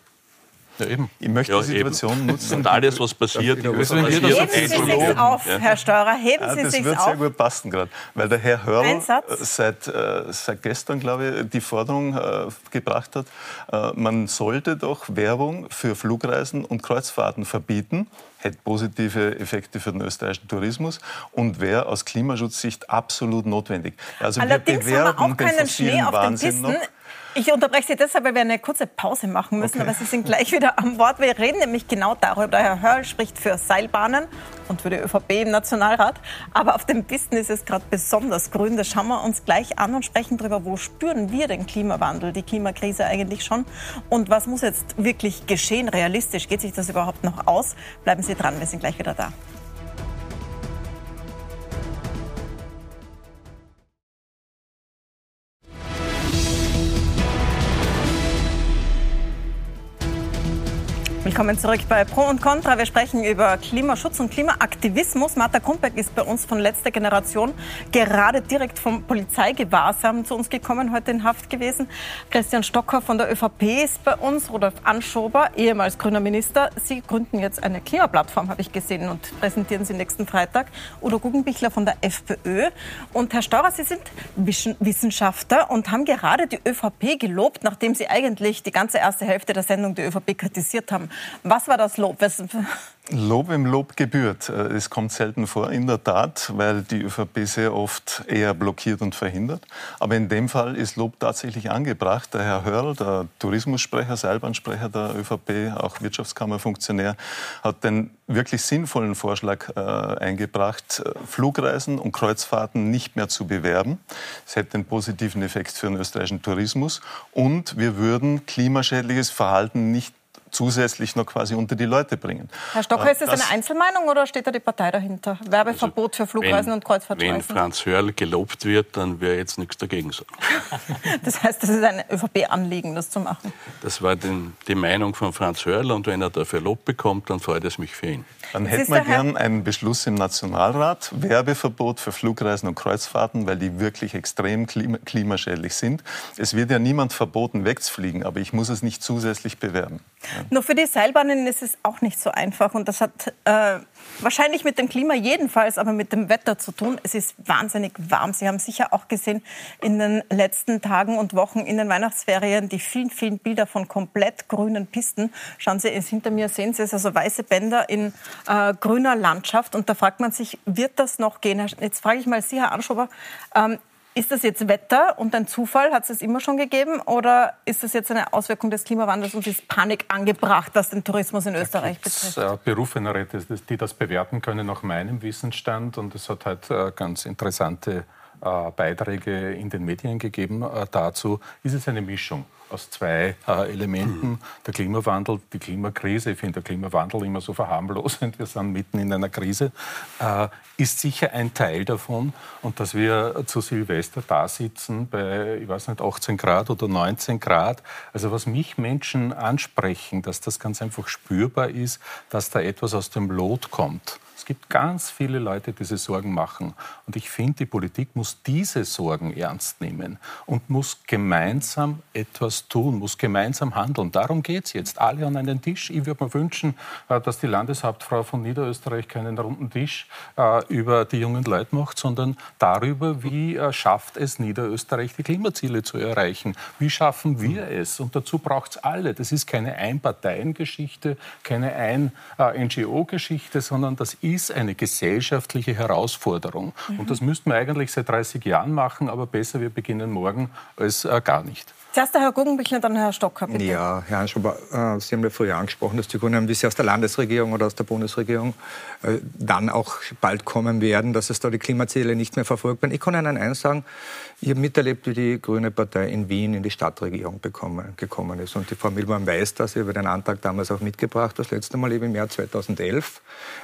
Speaker 12: Ja, eben.
Speaker 3: Ich möchte
Speaker 11: Ja,
Speaker 3: die Situation
Speaker 11: eben.
Speaker 3: nutzen.
Speaker 11: Und alles, was passiert,
Speaker 3: Deswegen
Speaker 11: passiert
Speaker 3: wird das
Speaker 1: Heben Sie sich auf, Herr Steurer, heben
Speaker 3: Ja,
Speaker 1: Sie
Speaker 3: das
Speaker 1: sich
Speaker 3: wird
Speaker 1: auf.
Speaker 3: sehr gut passen gerade, weil der Herr Hörl äh, seit, äh, seit gestern, glaube ich, die Forderung äh, gebracht hat, äh, man sollte doch Werbung für Flugreisen und Kreuzfahrten verbieten, hätte positive Effekte für den österreichischen Tourismus und wäre aus Klimaschutzsicht absolut notwendig. Also
Speaker 1: Allerdings
Speaker 3: wir
Speaker 1: haben wir auch keinen Schnee auf den
Speaker 3: Wahnsinn
Speaker 1: Pisten.
Speaker 3: noch.
Speaker 1: Ich unterbreche Sie deshalb, weil wir eine kurze Pause machen müssen, aber Sie sind gleich wieder am Wort. Wir reden nämlich genau darüber. Herr Hörl spricht für Seilbahnen und für die ÖVP im Nationalrat. Aber auf den Pisten ist es gerade besonders grün. Das schauen wir uns gleich an und sprechen darüber, wo spüren wir den Klimawandel, die Klimakrise eigentlich schon und was muss jetzt wirklich geschehen, realistisch. Geht sich das überhaupt noch aus? Bleiben Sie dran, wir sind gleich wieder da. Willkommen zurück bei Pro und Contra. Wir sprechen über Klimaschutz und Klimaaktivismus. Martha Kumpeck ist bei uns von letzter Generation gerade direkt vom Polizeigewahrsam zu uns gekommen, heute in Haft gewesen. Christian Stocker von der ÖVP ist bei uns, Rudolf Anschober, ehemals grüner Minister. Sie gründen jetzt eine Klimaplattform, habe ich gesehen, und präsentieren sie nächsten Freitag. Udo Guggenbichler von der FPÖ. Und Herr Staurer, Sie sind Wissenschaftler und haben gerade die ÖVP gelobt, nachdem Sie eigentlich die ganze erste Hälfte der Sendung die ÖVP kritisiert haben. Was war das Lob?
Speaker 3: Lob im Lob gebührt. Äh, Es kommt selten vor, in der Tat, weil die ÖVP sehr oft eher blockiert und verhindert. Aber in dem Fall ist Lob tatsächlich angebracht. Der Herr Hörl, der Tourismussprecher, Seilbahnsprecher der ÖVP, auch Wirtschaftskammerfunktionär, hat den wirklich sinnvollen Vorschlag äh, eingebracht, äh, Flugreisen und Kreuzfahrten nicht mehr zu bewerben. Es hätte einen positiven Effekt für den österreichischen Tourismus und wir würden klimaschädliches Verhalten nicht zusätzlich noch quasi unter die Leute bringen.
Speaker 1: Herr Stocker,
Speaker 3: Äh,
Speaker 1: ist das eine Einzelmeinung oder steht da die Partei dahinter? Werbeverbot für Flugreisen und
Speaker 11: Wenn
Speaker 1: Kreuzfahrtreisen?
Speaker 11: Franz Hörl gelobt wird, dann wäre jetzt nichts dagegen sagen.
Speaker 1: Das heißt, das ist ein ÖVP-Anliegen, das zu machen.
Speaker 11: Das war den, die Meinung von Franz Hörl und wenn er dafür Lob bekommt, dann freut es mich für ihn.
Speaker 3: Dann
Speaker 1: Jetzt
Speaker 3: hätten wir gern einen Beschluss im Nationalrat, Werbeverbot für Flugreisen und Kreuzfahrten, weil die wirklich extrem klima klimaschädlich sind. Es wird ja niemand verboten, wegzufliegen, aber ich muss es nicht zusätzlich bewerben.
Speaker 1: Nur für die Seilbahnen ist es auch nicht so einfach. Und das hat äh, wahrscheinlich mit dem Klima jedenfalls, aber mit dem Wetter zu tun. Es ist wahnsinnig warm. Sie haben sicher auch gesehen in den letzten Tagen und Wochen in den Weihnachtsferien die vielen, vielen Bilder von komplett grünen Pisten. Schauen Sie, hinter mir sehen Sie es, also weiße Bänder in äh, grüner Landschaft. Und da fragt man sich, wird das noch gehen? Jetzt frage ich mal Sie, Herr Anschober, ähm, ist das jetzt Wetter und ein Zufall? Hat es das immer schon gegeben? Oder ist das jetzt eine Auswirkung des Klimawandels und ist Panik angebracht, was den Tourismus in Österreich betrifft?
Speaker 12: äh, Berufene, die das bewerten können nach meinem Wissensstand. Und es hat halt äh, ganz interessante äh, Beiträge in den Medien gegeben äh, dazu. Ist es eine Mischung aus zwei äh, Elementen. Der Klimawandel, die Klimakrise, ich finde der Klimawandel immer so verharmlosend, wir sind mitten in einer Krise, äh, ist sicher ein Teil davon. Und dass wir zu Silvester da sitzen bei, ich weiß nicht, 18 Grad oder 19 Grad, also was mich Menschen ansprechen, dass das ganz einfach spürbar ist, dass da etwas aus dem Lot kommt. Es gibt ganz viele Leute, die sich Sorgen machen. Und ich finde, die Politik muss diese Sorgen ernst nehmen und muss gemeinsam etwas tun, muss gemeinsam handeln. Darum geht es jetzt. Alle an einen Tisch. Ich würde mir wünschen, äh, dass die Landeshauptfrau von Niederösterreich keinen runden Tisch äh, über die jungen Leute macht, sondern darüber, wie äh, schafft es Niederösterreich, die Klimaziele zu erreichen. Wie schaffen wir es? Und dazu braucht es alle. Das ist keine Einparteiengeschichte, keine Ein-NGO-Geschichte, sondern das ist eine gesellschaftliche Herausforderung. Mhm. Und das müssten wir eigentlich seit 30 Jahren machen, aber besser, wir beginnen morgen als äh, gar nicht.
Speaker 1: Zuerst der Herr Guggenbichler, dann Herr Stocker, bitte.
Speaker 13: Ja, Herr Anschober, äh, Sie haben ja vorher angesprochen, dass die Grünen, wie sie aus der Landesregierung oder aus der Bundesregierung äh, dann auch bald kommen werden, dass es da die Klimaziele nicht mehr verfolgt werden. Ich kann Ihnen eins sagen, ich habe miterlebt, wie die Grüne Partei in Wien in die Stadtregierung bekommen, gekommen ist. Und die Frau Milborn weiß das, ich habe den Antrag damals auch mitgebracht, das letzte Mal eben im Jahr 2011,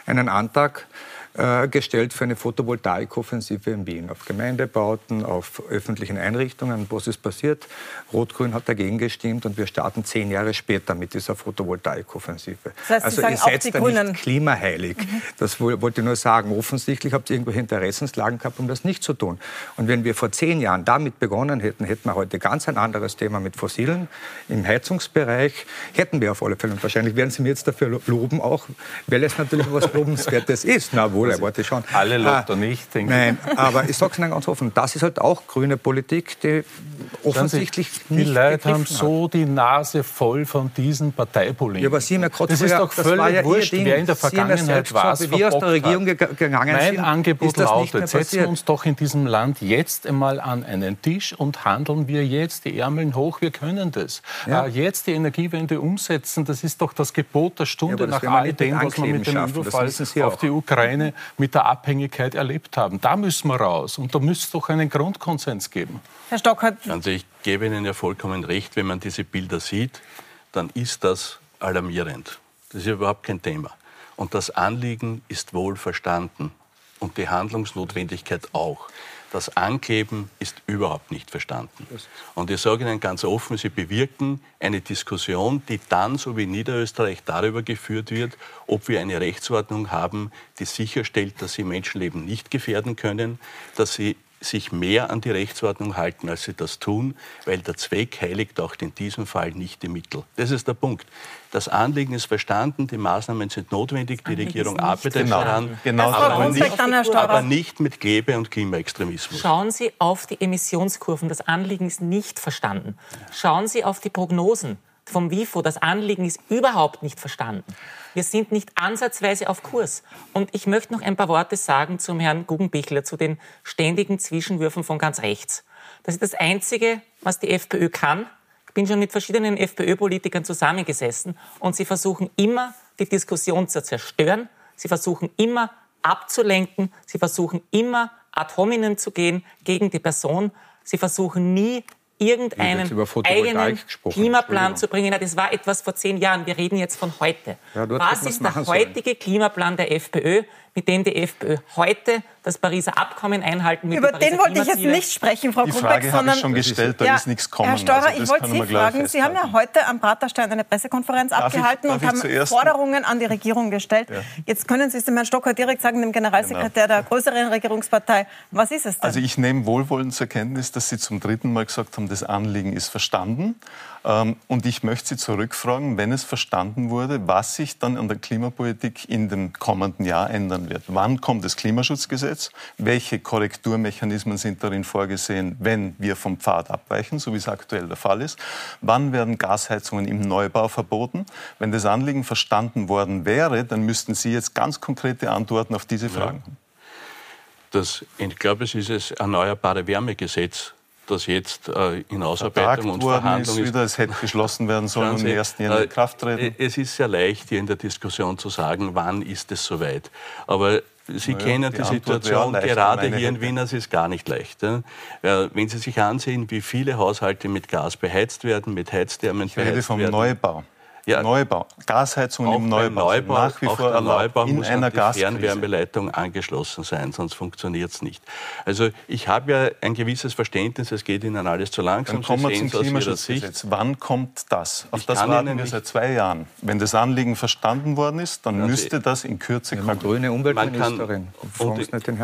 Speaker 13: einen Antrag, äh, gestellt für eine Photovoltaikoffensive in Wien. Auf Gemeindebauten, auf öffentlichen Einrichtungen. Was ist passiert? Rot-Grün hat dagegen gestimmt und wir starten zehn Jahre später mit dieser Photovoltaikoffensive.
Speaker 1: Das heißt,
Speaker 13: also
Speaker 1: ihr
Speaker 13: seid da Grünen nicht klimaheilig. Mhm. Das wollte ich nur sagen. Offensichtlich habt ihr irgendwelche Interessenslagen gehabt, um das nicht zu tun. Und wenn wir vor zehn Jahren damit begonnen hätten, hätten wir heute ganz ein anderes Thema mit Fossilen. Im Heizungsbereich hätten wir auf alle Fälle. Und wahrscheinlich werden Sie mir jetzt dafür loben auch, weil es natürlich was Lobenswertes ist. Na wohl, er wollte schon.
Speaker 12: Alle lobt er nicht,
Speaker 13: denke Nein, aber ich sage es Ihnen ganz offen, das ist halt auch grüne Politik, die offensichtlich
Speaker 12: Sie,
Speaker 13: nicht
Speaker 12: Die Leute haben so die Nase voll von diesen Parteipolitiken.
Speaker 13: Ja, aber Sie haben ja
Speaker 12: gerade Das ist doch völlig ja wurscht, wer in der Vergangenheit war.
Speaker 13: Wie wir aus der Regierung gegangen
Speaker 12: mein sind, Angebot lautet, setzen wir uns doch in diesem Land jetzt einmal an einen Tisch und handeln wir jetzt die Ärmel hoch, wir können das. Ja. Äh, jetzt die Energiewende umsetzen, das ist doch das Gebot der Stunde ja, nach all dem, was man mit dem Überfall auf die Ukraine mit der Abhängigkeit erlebt haben. Da müssen wir raus und da müsste es doch einen Grundkonsens geben.
Speaker 1: Herr Stockert.
Speaker 11: Also ich gebe Ihnen ja vollkommen recht, wenn man diese Bilder sieht, dann ist das alarmierend. Das ist ja überhaupt kein Thema. Und das Anliegen ist wohl verstanden und die Handlungsnotwendigkeit auch. Das Ankleben ist überhaupt nicht verstanden. Und ich sage Ihnen ganz offen, Sie bewirken eine Diskussion, die dann, so wie in Niederösterreich, darüber geführt wird, ob wir eine Rechtsordnung haben, die sicherstellt, dass Sie Menschenleben nicht gefährden können, dass Sie sich mehr an die Rechtsordnung halten, als sie das tun, weil der Zweck heiligt auch in diesem Fall nicht die Mittel. Das ist der Punkt. Das Anliegen ist verstanden, die Maßnahmen sind notwendig, die Regierung arbeitet genau. daran,
Speaker 1: genau. Aber, nicht,
Speaker 11: aber, nicht, mit Klebe- und Klimaextremismus.
Speaker 2: Schauen Sie auf die Emissionskurven, das Anliegen ist nicht verstanden. Schauen Sie auf die Prognosen vom WIFO, das Anliegen ist überhaupt nicht verstanden. Wir sind nicht ansatzweise auf Kurs. Und ich möchte noch ein paar Worte sagen zum Herrn Guggenbichler, zu den ständigen Zwischenwürfen von ganz rechts. Das ist das Einzige, was die FPÖ kann. Ich bin schon mit verschiedenen FPÖ-Politikern zusammengesessen und sie versuchen immer, die Diskussion zu zerstören. Sie versuchen immer abzulenken. Sie versuchen immer ad hominem zu gehen gegen die Person. Sie versuchen nie irgendeinen eigenen Klimaplan zu bringen. Das war etwas vor zehn Jahren. Wir reden jetzt von heute. Ja, Was ist der heutige sollen. Klimaplan der FPÖ, mit dem die FPÖ heute das Pariser Abkommen einhalten
Speaker 1: wird. Über den wollte ich jetzt nicht sprechen, Frau
Speaker 3: Die Frage habe ich schon gestellt, da ja, ist nichts kommen.
Speaker 1: Herr Steurer, also, ich wollte Sie fragen, Sie haben ja heute am Praterstein eine Pressekonferenz darf abgehalten ich, und haben Forderungen an die Regierung gestellt. Ja. Jetzt können Sie es dem Herrn Stocker direkt sagen, dem Generalsekretär genau. der größeren Regierungspartei. Was ist es denn?
Speaker 3: Also ich nehme wohlwollend zur Kenntnis, dass Sie zum dritten Mal gesagt haben, das Anliegen ist verstanden. Ähm, und ich möchte Sie zurückfragen, wenn es verstanden wurde, was sich dann an der Klimapolitik in dem kommenden Jahr ändern wird. Wann kommt das Klimaschutzgesetz? Welche Korrekturmechanismen sind darin vorgesehen, wenn wir vom Pfad abweichen, so wie es aktuell der Fall ist? Wann werden Gasheizungen im Neubau verboten? Wenn das Anliegen verstanden worden wäre, dann müssten Sie jetzt ganz konkrete Antworten auf diese Fragen haben.
Speaker 11: Das, ich glaube, es ist das Erneuerbare Wärmegesetz, das jetzt äh, in Ausarbeitung und Verhandlung ist.
Speaker 3: Wieder, es hätte beschlossen werden sollen und im ersten Jahr in Kraft treten.
Speaker 11: Es ist sehr leicht, hier in der Diskussion zu sagen, wann ist es soweit. Aber Sie naja, kennen die, die Situation gerade hier in Wien, es ist gar nicht leicht. Ja? Wenn Sie sich ansehen, wie viele Haushalte mit Gas beheizt werden, mit Heizthermen
Speaker 3: ich rede vom werden. Neubau. Ja, Neubau, Gasheizung im Neubau,
Speaker 11: Neubau nach wie vor der Neubau in muss einer an die Fernwärmeleitung angeschlossen sein, sonst funktioniert es nicht. Also ich habe ja ein gewisses Verständnis, es geht Ihnen alles zu langsam.
Speaker 3: Dann kommen wir zum Klimaschutzgesetz. Wann kommt das? Auf ich das warten wir seit zwei Jahren. Wenn das Anliegen verstanden worden ist, dann also müsste das in Kürze kommen.
Speaker 13: grüne Umweltministerin.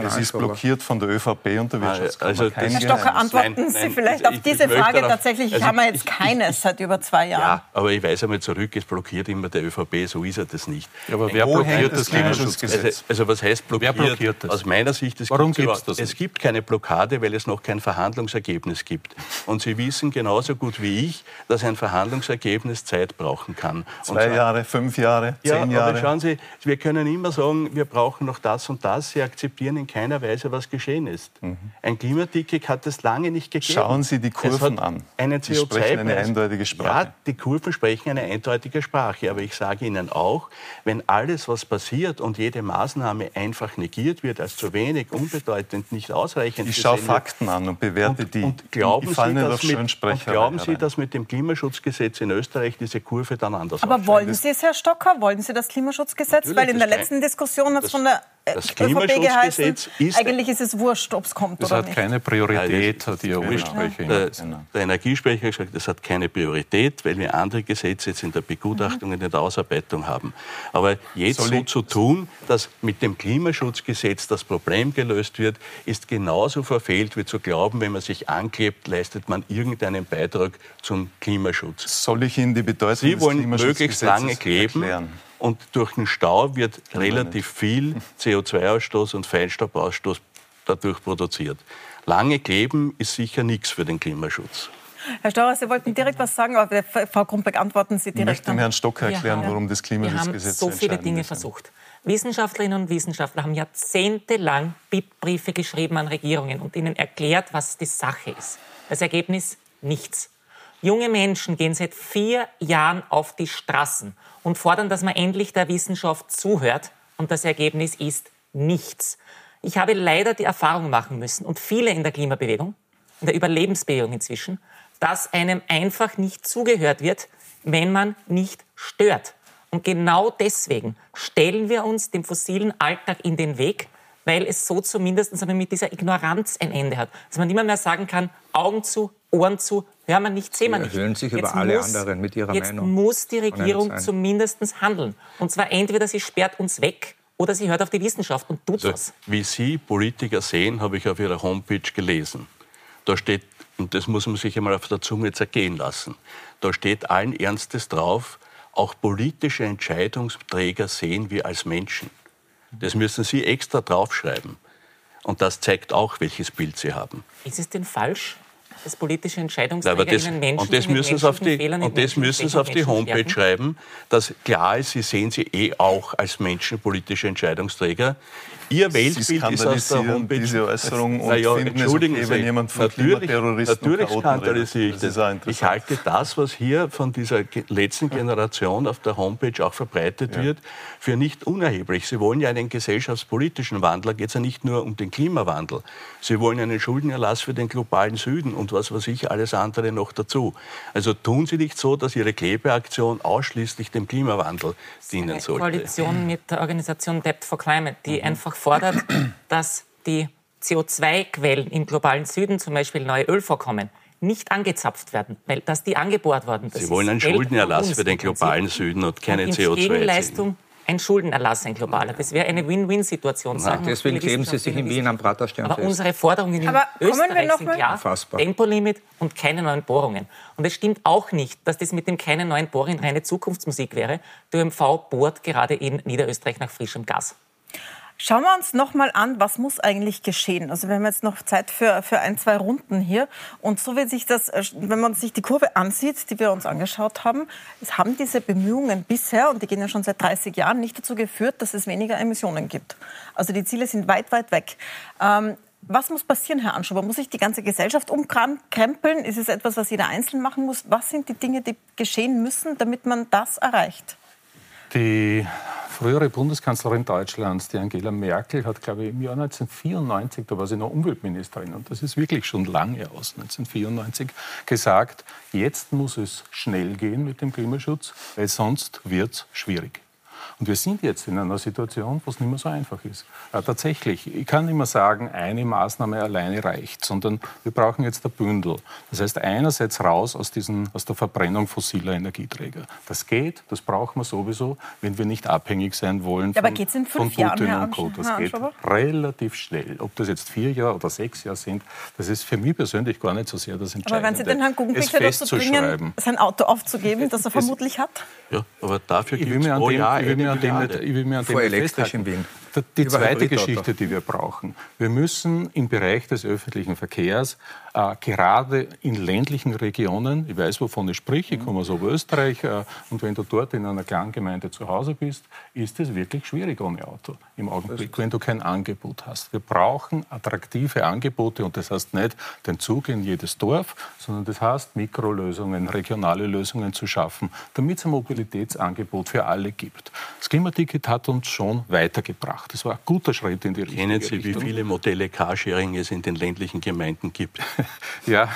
Speaker 3: es ist blockiert von der ÖVP und der ah, Wirtschaftskammer. Also
Speaker 1: Herr Stocker, antworten nein, nein, Sie vielleicht also auf diese Frage. Tatsächlich also haben wir jetzt keines seit über zwei Jahren.
Speaker 11: Ja, aber ich weise einmal zurück Glück, es blockiert immer der ÖVP, so ist er das nicht.
Speaker 12: Ja, aber wer blockiert das Klimaschutzgesetz?
Speaker 11: Also, also, was heißt blockiert?
Speaker 12: Wer blockiert das?
Speaker 11: Aus meiner Sicht, es,
Speaker 12: Warum
Speaker 11: gibt,
Speaker 12: gibt's das
Speaker 11: es gibt keine Blockade, weil es noch kein Verhandlungsergebnis gibt. Und Sie wissen genauso gut wie ich, dass ein Verhandlungsergebnis Zeit brauchen kann.
Speaker 3: Zwei
Speaker 11: zwar,
Speaker 3: Jahre, fünf Jahre, zehn
Speaker 11: ja,
Speaker 3: Jahre.
Speaker 11: Aber schauen Sie, wir können immer sagen, wir brauchen noch das und das. Sie akzeptieren in keiner Weise, was geschehen ist. Mhm. Ein Klimaticket hat es lange nicht gegeben.
Speaker 3: Schauen Sie die Kurven an.
Speaker 11: Eine
Speaker 3: die sprechen eine eindeutige Sprache.
Speaker 11: Ja, die Kurven sprechen eine eindeutige Sprache. Aber ich sage Ihnen auch, wenn alles, was passiert und jede Maßnahme einfach negiert wird, als zu wenig, unbedeutend, nicht ausreichend.
Speaker 3: Ich schaue Fakten an und bewerte
Speaker 11: und,
Speaker 3: die.
Speaker 11: Und glauben,
Speaker 3: die
Speaker 11: Sie, dass mit, und glauben Sie, dass mit dem Klimaschutzgesetz in Österreich diese Kurve dann anders
Speaker 1: Aber wollen Sie es, Herr Stocker? Wollen Sie das Klimaschutzgesetz?
Speaker 11: Natürlich,
Speaker 1: Weil in der
Speaker 11: das
Speaker 1: letzten Diskussion hat es von der äh,
Speaker 11: das Klimaschutzgesetz
Speaker 1: geheißen,
Speaker 11: ist-
Speaker 1: eigentlich ist es wurscht, ob es kommt
Speaker 12: Das
Speaker 1: oder
Speaker 12: hat
Speaker 1: nicht.
Speaker 12: keine Priorität, hat Ihr
Speaker 11: Wurscht.
Speaker 12: Ursprecher.
Speaker 11: Der, der Energiesprecher hat gesagt, das hat keine Priorität, weil wir andere Gesetze jetzt in der Begutachtung und in der Ausarbeitung haben. Aber jetzt so zu tun, dass mit dem Klimaschutzgesetz das Problem gelöst wird, ist genauso verfehlt wie zu glauben, wenn man sich anklebt, leistet man irgendeinen Beitrag zum Klimaschutz.
Speaker 3: Soll ich Ihnen die Bedeutung
Speaker 11: Sie
Speaker 3: des
Speaker 11: wollen
Speaker 3: Klimaschutzgesetzes
Speaker 11: möglichst lange kleben
Speaker 3: erklären?
Speaker 11: und durch den Stau wird relativ viel CO2-Ausstoß und Feinstaubausstoß dadurch produziert. Lange kleben ist sicher nichts für den Klimaschutz.
Speaker 1: Herr Stauer, Sie wollten direkt was sagen, aber Frau Krumbeck antworten Sie
Speaker 3: Ich
Speaker 1: direkt.
Speaker 3: möchte dem. Herrn Stocker erklären, warum das
Speaker 2: Wir haben
Speaker 3: Klimaschutzgesetz
Speaker 2: so viele Dinge
Speaker 3: ist.
Speaker 2: versucht. Wissenschaftlerinnen und Wissenschaftler haben jahrzehntelang Bittbriefe geschrieben an Regierungen und ihnen erklärt, was die Sache ist. Das Ergebnis nichts. Junge Menschen gehen seit vier Jahren auf die Straßen und fordern, dass man endlich der Wissenschaft zuhört. Und das Ergebnis ist nichts. Ich habe leider die Erfahrung machen müssen und viele in der Klimabewegung, in der Überlebensbewegung inzwischen, dass einem einfach nicht zugehört wird, wenn man nicht stört. Und genau deswegen stellen wir uns dem fossilen Alltag in den Weg, weil es so zumindest mit dieser Ignoranz ein Ende hat. Dass man immer mehr sagen kann, Augen zu, Ohren zu, hört man nicht, sehen wir nicht.
Speaker 13: erhöhen sich über alle anderen mit ihrer
Speaker 2: jetzt
Speaker 13: Meinung.
Speaker 2: muss die Regierung zumindest handeln. Und zwar entweder sie sperrt uns weg oder sie hört auf die Wissenschaft und tut
Speaker 11: Also,
Speaker 2: was.
Speaker 11: wie Sie Politiker sehen, habe ich auf Ihrer Homepage gelesen. Da steht, und das muss man sich einmal auf der Zunge zergehen lassen, da steht allen Ernstes drauf, auch politische Entscheidungsträger sehen wir als Menschen. Das müssen Sie extra draufschreiben. Und das zeigt auch, welches Bild Sie haben.
Speaker 2: Ist es denn falsch, dass politische Entscheidungsträger
Speaker 11: das,
Speaker 2: ihnen Menschen
Speaker 11: und das müssen Sie auf die,
Speaker 2: Fehlern
Speaker 11: und das müssen Sie auf die Homepage
Speaker 2: stärken?
Speaker 11: schreiben, dass klar ist, Sie sehen sie eh auch als Menschen politische Entscheidungsträger. Ihr Weltbild ist aus der
Speaker 3: skandalisieren
Speaker 11: Homepage.
Speaker 3: diese Äußerung und
Speaker 11: Na ja,
Speaker 3: finden es
Speaker 11: entschuldigen
Speaker 3: okay,
Speaker 11: Sie.
Speaker 3: wenn jemand von
Speaker 11: natürlich,
Speaker 3: Klimaterroristen und
Speaker 11: natürlich skandalisiere ich.
Speaker 3: Das
Speaker 11: das. ich halte das, was hier von dieser letzten Generation auf der Homepage auch verbreitet wird, für nicht unerheblich. Sie wollen ja einen gesellschaftspolitischen Wandel. Da geht es ja nicht nur um den Klimawandel. Sie wollen einen Schuldenerlass für den globalen Süden und was weiß ich, alles andere noch dazu. Also tun Sie nicht so, dass Ihre Klebeaktion ausschließlich dem Klimawandel dienen
Speaker 2: eine
Speaker 11: sollte.
Speaker 2: Koalition mit der Organisation Debt for Climate, die einfach fordert, dass die CO2-Quellen im globalen Süden, zum Beispiel neue Ölvorkommen, nicht angezapft werden, weil dass die angebohrt worden das
Speaker 11: Sie wollen einen
Speaker 2: Geld
Speaker 11: Schuldenerlass für den globalen Süden und keine
Speaker 2: und
Speaker 11: CO2.
Speaker 2: Gegenleistung ein Schuldenerlass, ein globaler. Das wäre eine Win-Win-Situation. sagen
Speaker 13: deswegen kleben Sie sich in Wien am Praterstern
Speaker 2: Aber
Speaker 13: fest.
Speaker 2: unsere Forderungen in
Speaker 1: Aber wir
Speaker 2: Österreich
Speaker 1: noch
Speaker 2: sind
Speaker 1: mal-
Speaker 2: klar.
Speaker 13: Unfassbar.
Speaker 2: Tempolimit und keine neuen Bohrungen. Und es stimmt auch nicht, dass das mit dem keine neuen Bohrungen reine Zukunftsmusik wäre. Die ÖMV bohrt gerade in Niederösterreich nach frischem Gas.
Speaker 1: Schauen wir uns noch mal an, was muss eigentlich geschehen. Also wir haben jetzt noch Zeit für, für ein, zwei Runden hier. Und so wie sich das, äh, wenn man sich die Kurve ansieht, die wir uns angeschaut haben, es haben diese Bemühungen bisher, und die gehen ja schon seit 30 Jahren, nicht dazu geführt, dass es weniger Emissionen gibt. Also die Ziele sind weit, weit weg. Ähm, was muss passieren, Herr Anschober? Muss sich die ganze Gesellschaft umkrempeln? Ist es etwas, was jeder einzeln machen muss? Was sind die Dinge, die geschehen müssen, damit man das erreicht?
Speaker 12: Die frühere Bundeskanzlerin Deutschlands, die Angela Merkel, hat, glaube ich, im Jahr 1994, da war sie noch Umweltministerin, und das ist wirklich schon lange aus, 1994, gesagt, jetzt muss es schnell gehen mit dem Klimaschutz, weil sonst wird es schwierig. Und wir sind jetzt in einer Situation, wo es nicht mehr so einfach ist. Äh, tatsächlich, ich kann nicht mehr sagen, eine Maßnahme alleine reicht, sondern wir brauchen jetzt ein Bündel. Das heißt, einerseits raus aus, diesen, aus der Verbrennung fossiler Energieträger. Das geht, das brauchen wir sowieso, wenn wir nicht abhängig sein wollen
Speaker 1: ja, von, aber in fünf von Putin Jahren,
Speaker 12: und Co. Das geht relativ schnell. Ob das jetzt vier Jahre oder sechs Jahre sind, das ist für mich persönlich gar nicht so sehr das Entscheidende.
Speaker 1: Aber wenn Sie den Herrn Guggenbichler dazu bringen, sein Auto aufzugeben, das er vermutlich hat?
Speaker 11: Ja, aber dafür gibt
Speaker 12: es pro Jahr eine Milliarde. Ich will mir an dem
Speaker 13: Vor elektrisch in Wien.
Speaker 12: Die zweite Geschichte, die wir brauchen. Wir müssen im Bereich des öffentlichen Verkehrs äh, gerade in ländlichen Regionen, ich weiß, wovon ich spreche, ich komme aus Oberösterreich, äh, und wenn du dort in einer kleinen Gemeinde zu Hause bist, ist es wirklich schwierig ohne Auto im Augenblick, wenn du kein Angebot hast. Wir brauchen attraktive Angebote und das heißt nicht den Zug in jedes Dorf, sondern das heißt Mikrolösungen, regionale Lösungen zu schaffen, damit es ein Mobilitätsangebot für alle gibt. Das Klimaticket hat uns schon weitergebracht. Das war ein guter Schritt in die
Speaker 11: richtige Kennen Sie, Richtung. wie viele Modelle Carsharing es in den ländlichen Gemeinden gibt?
Speaker 12: ja.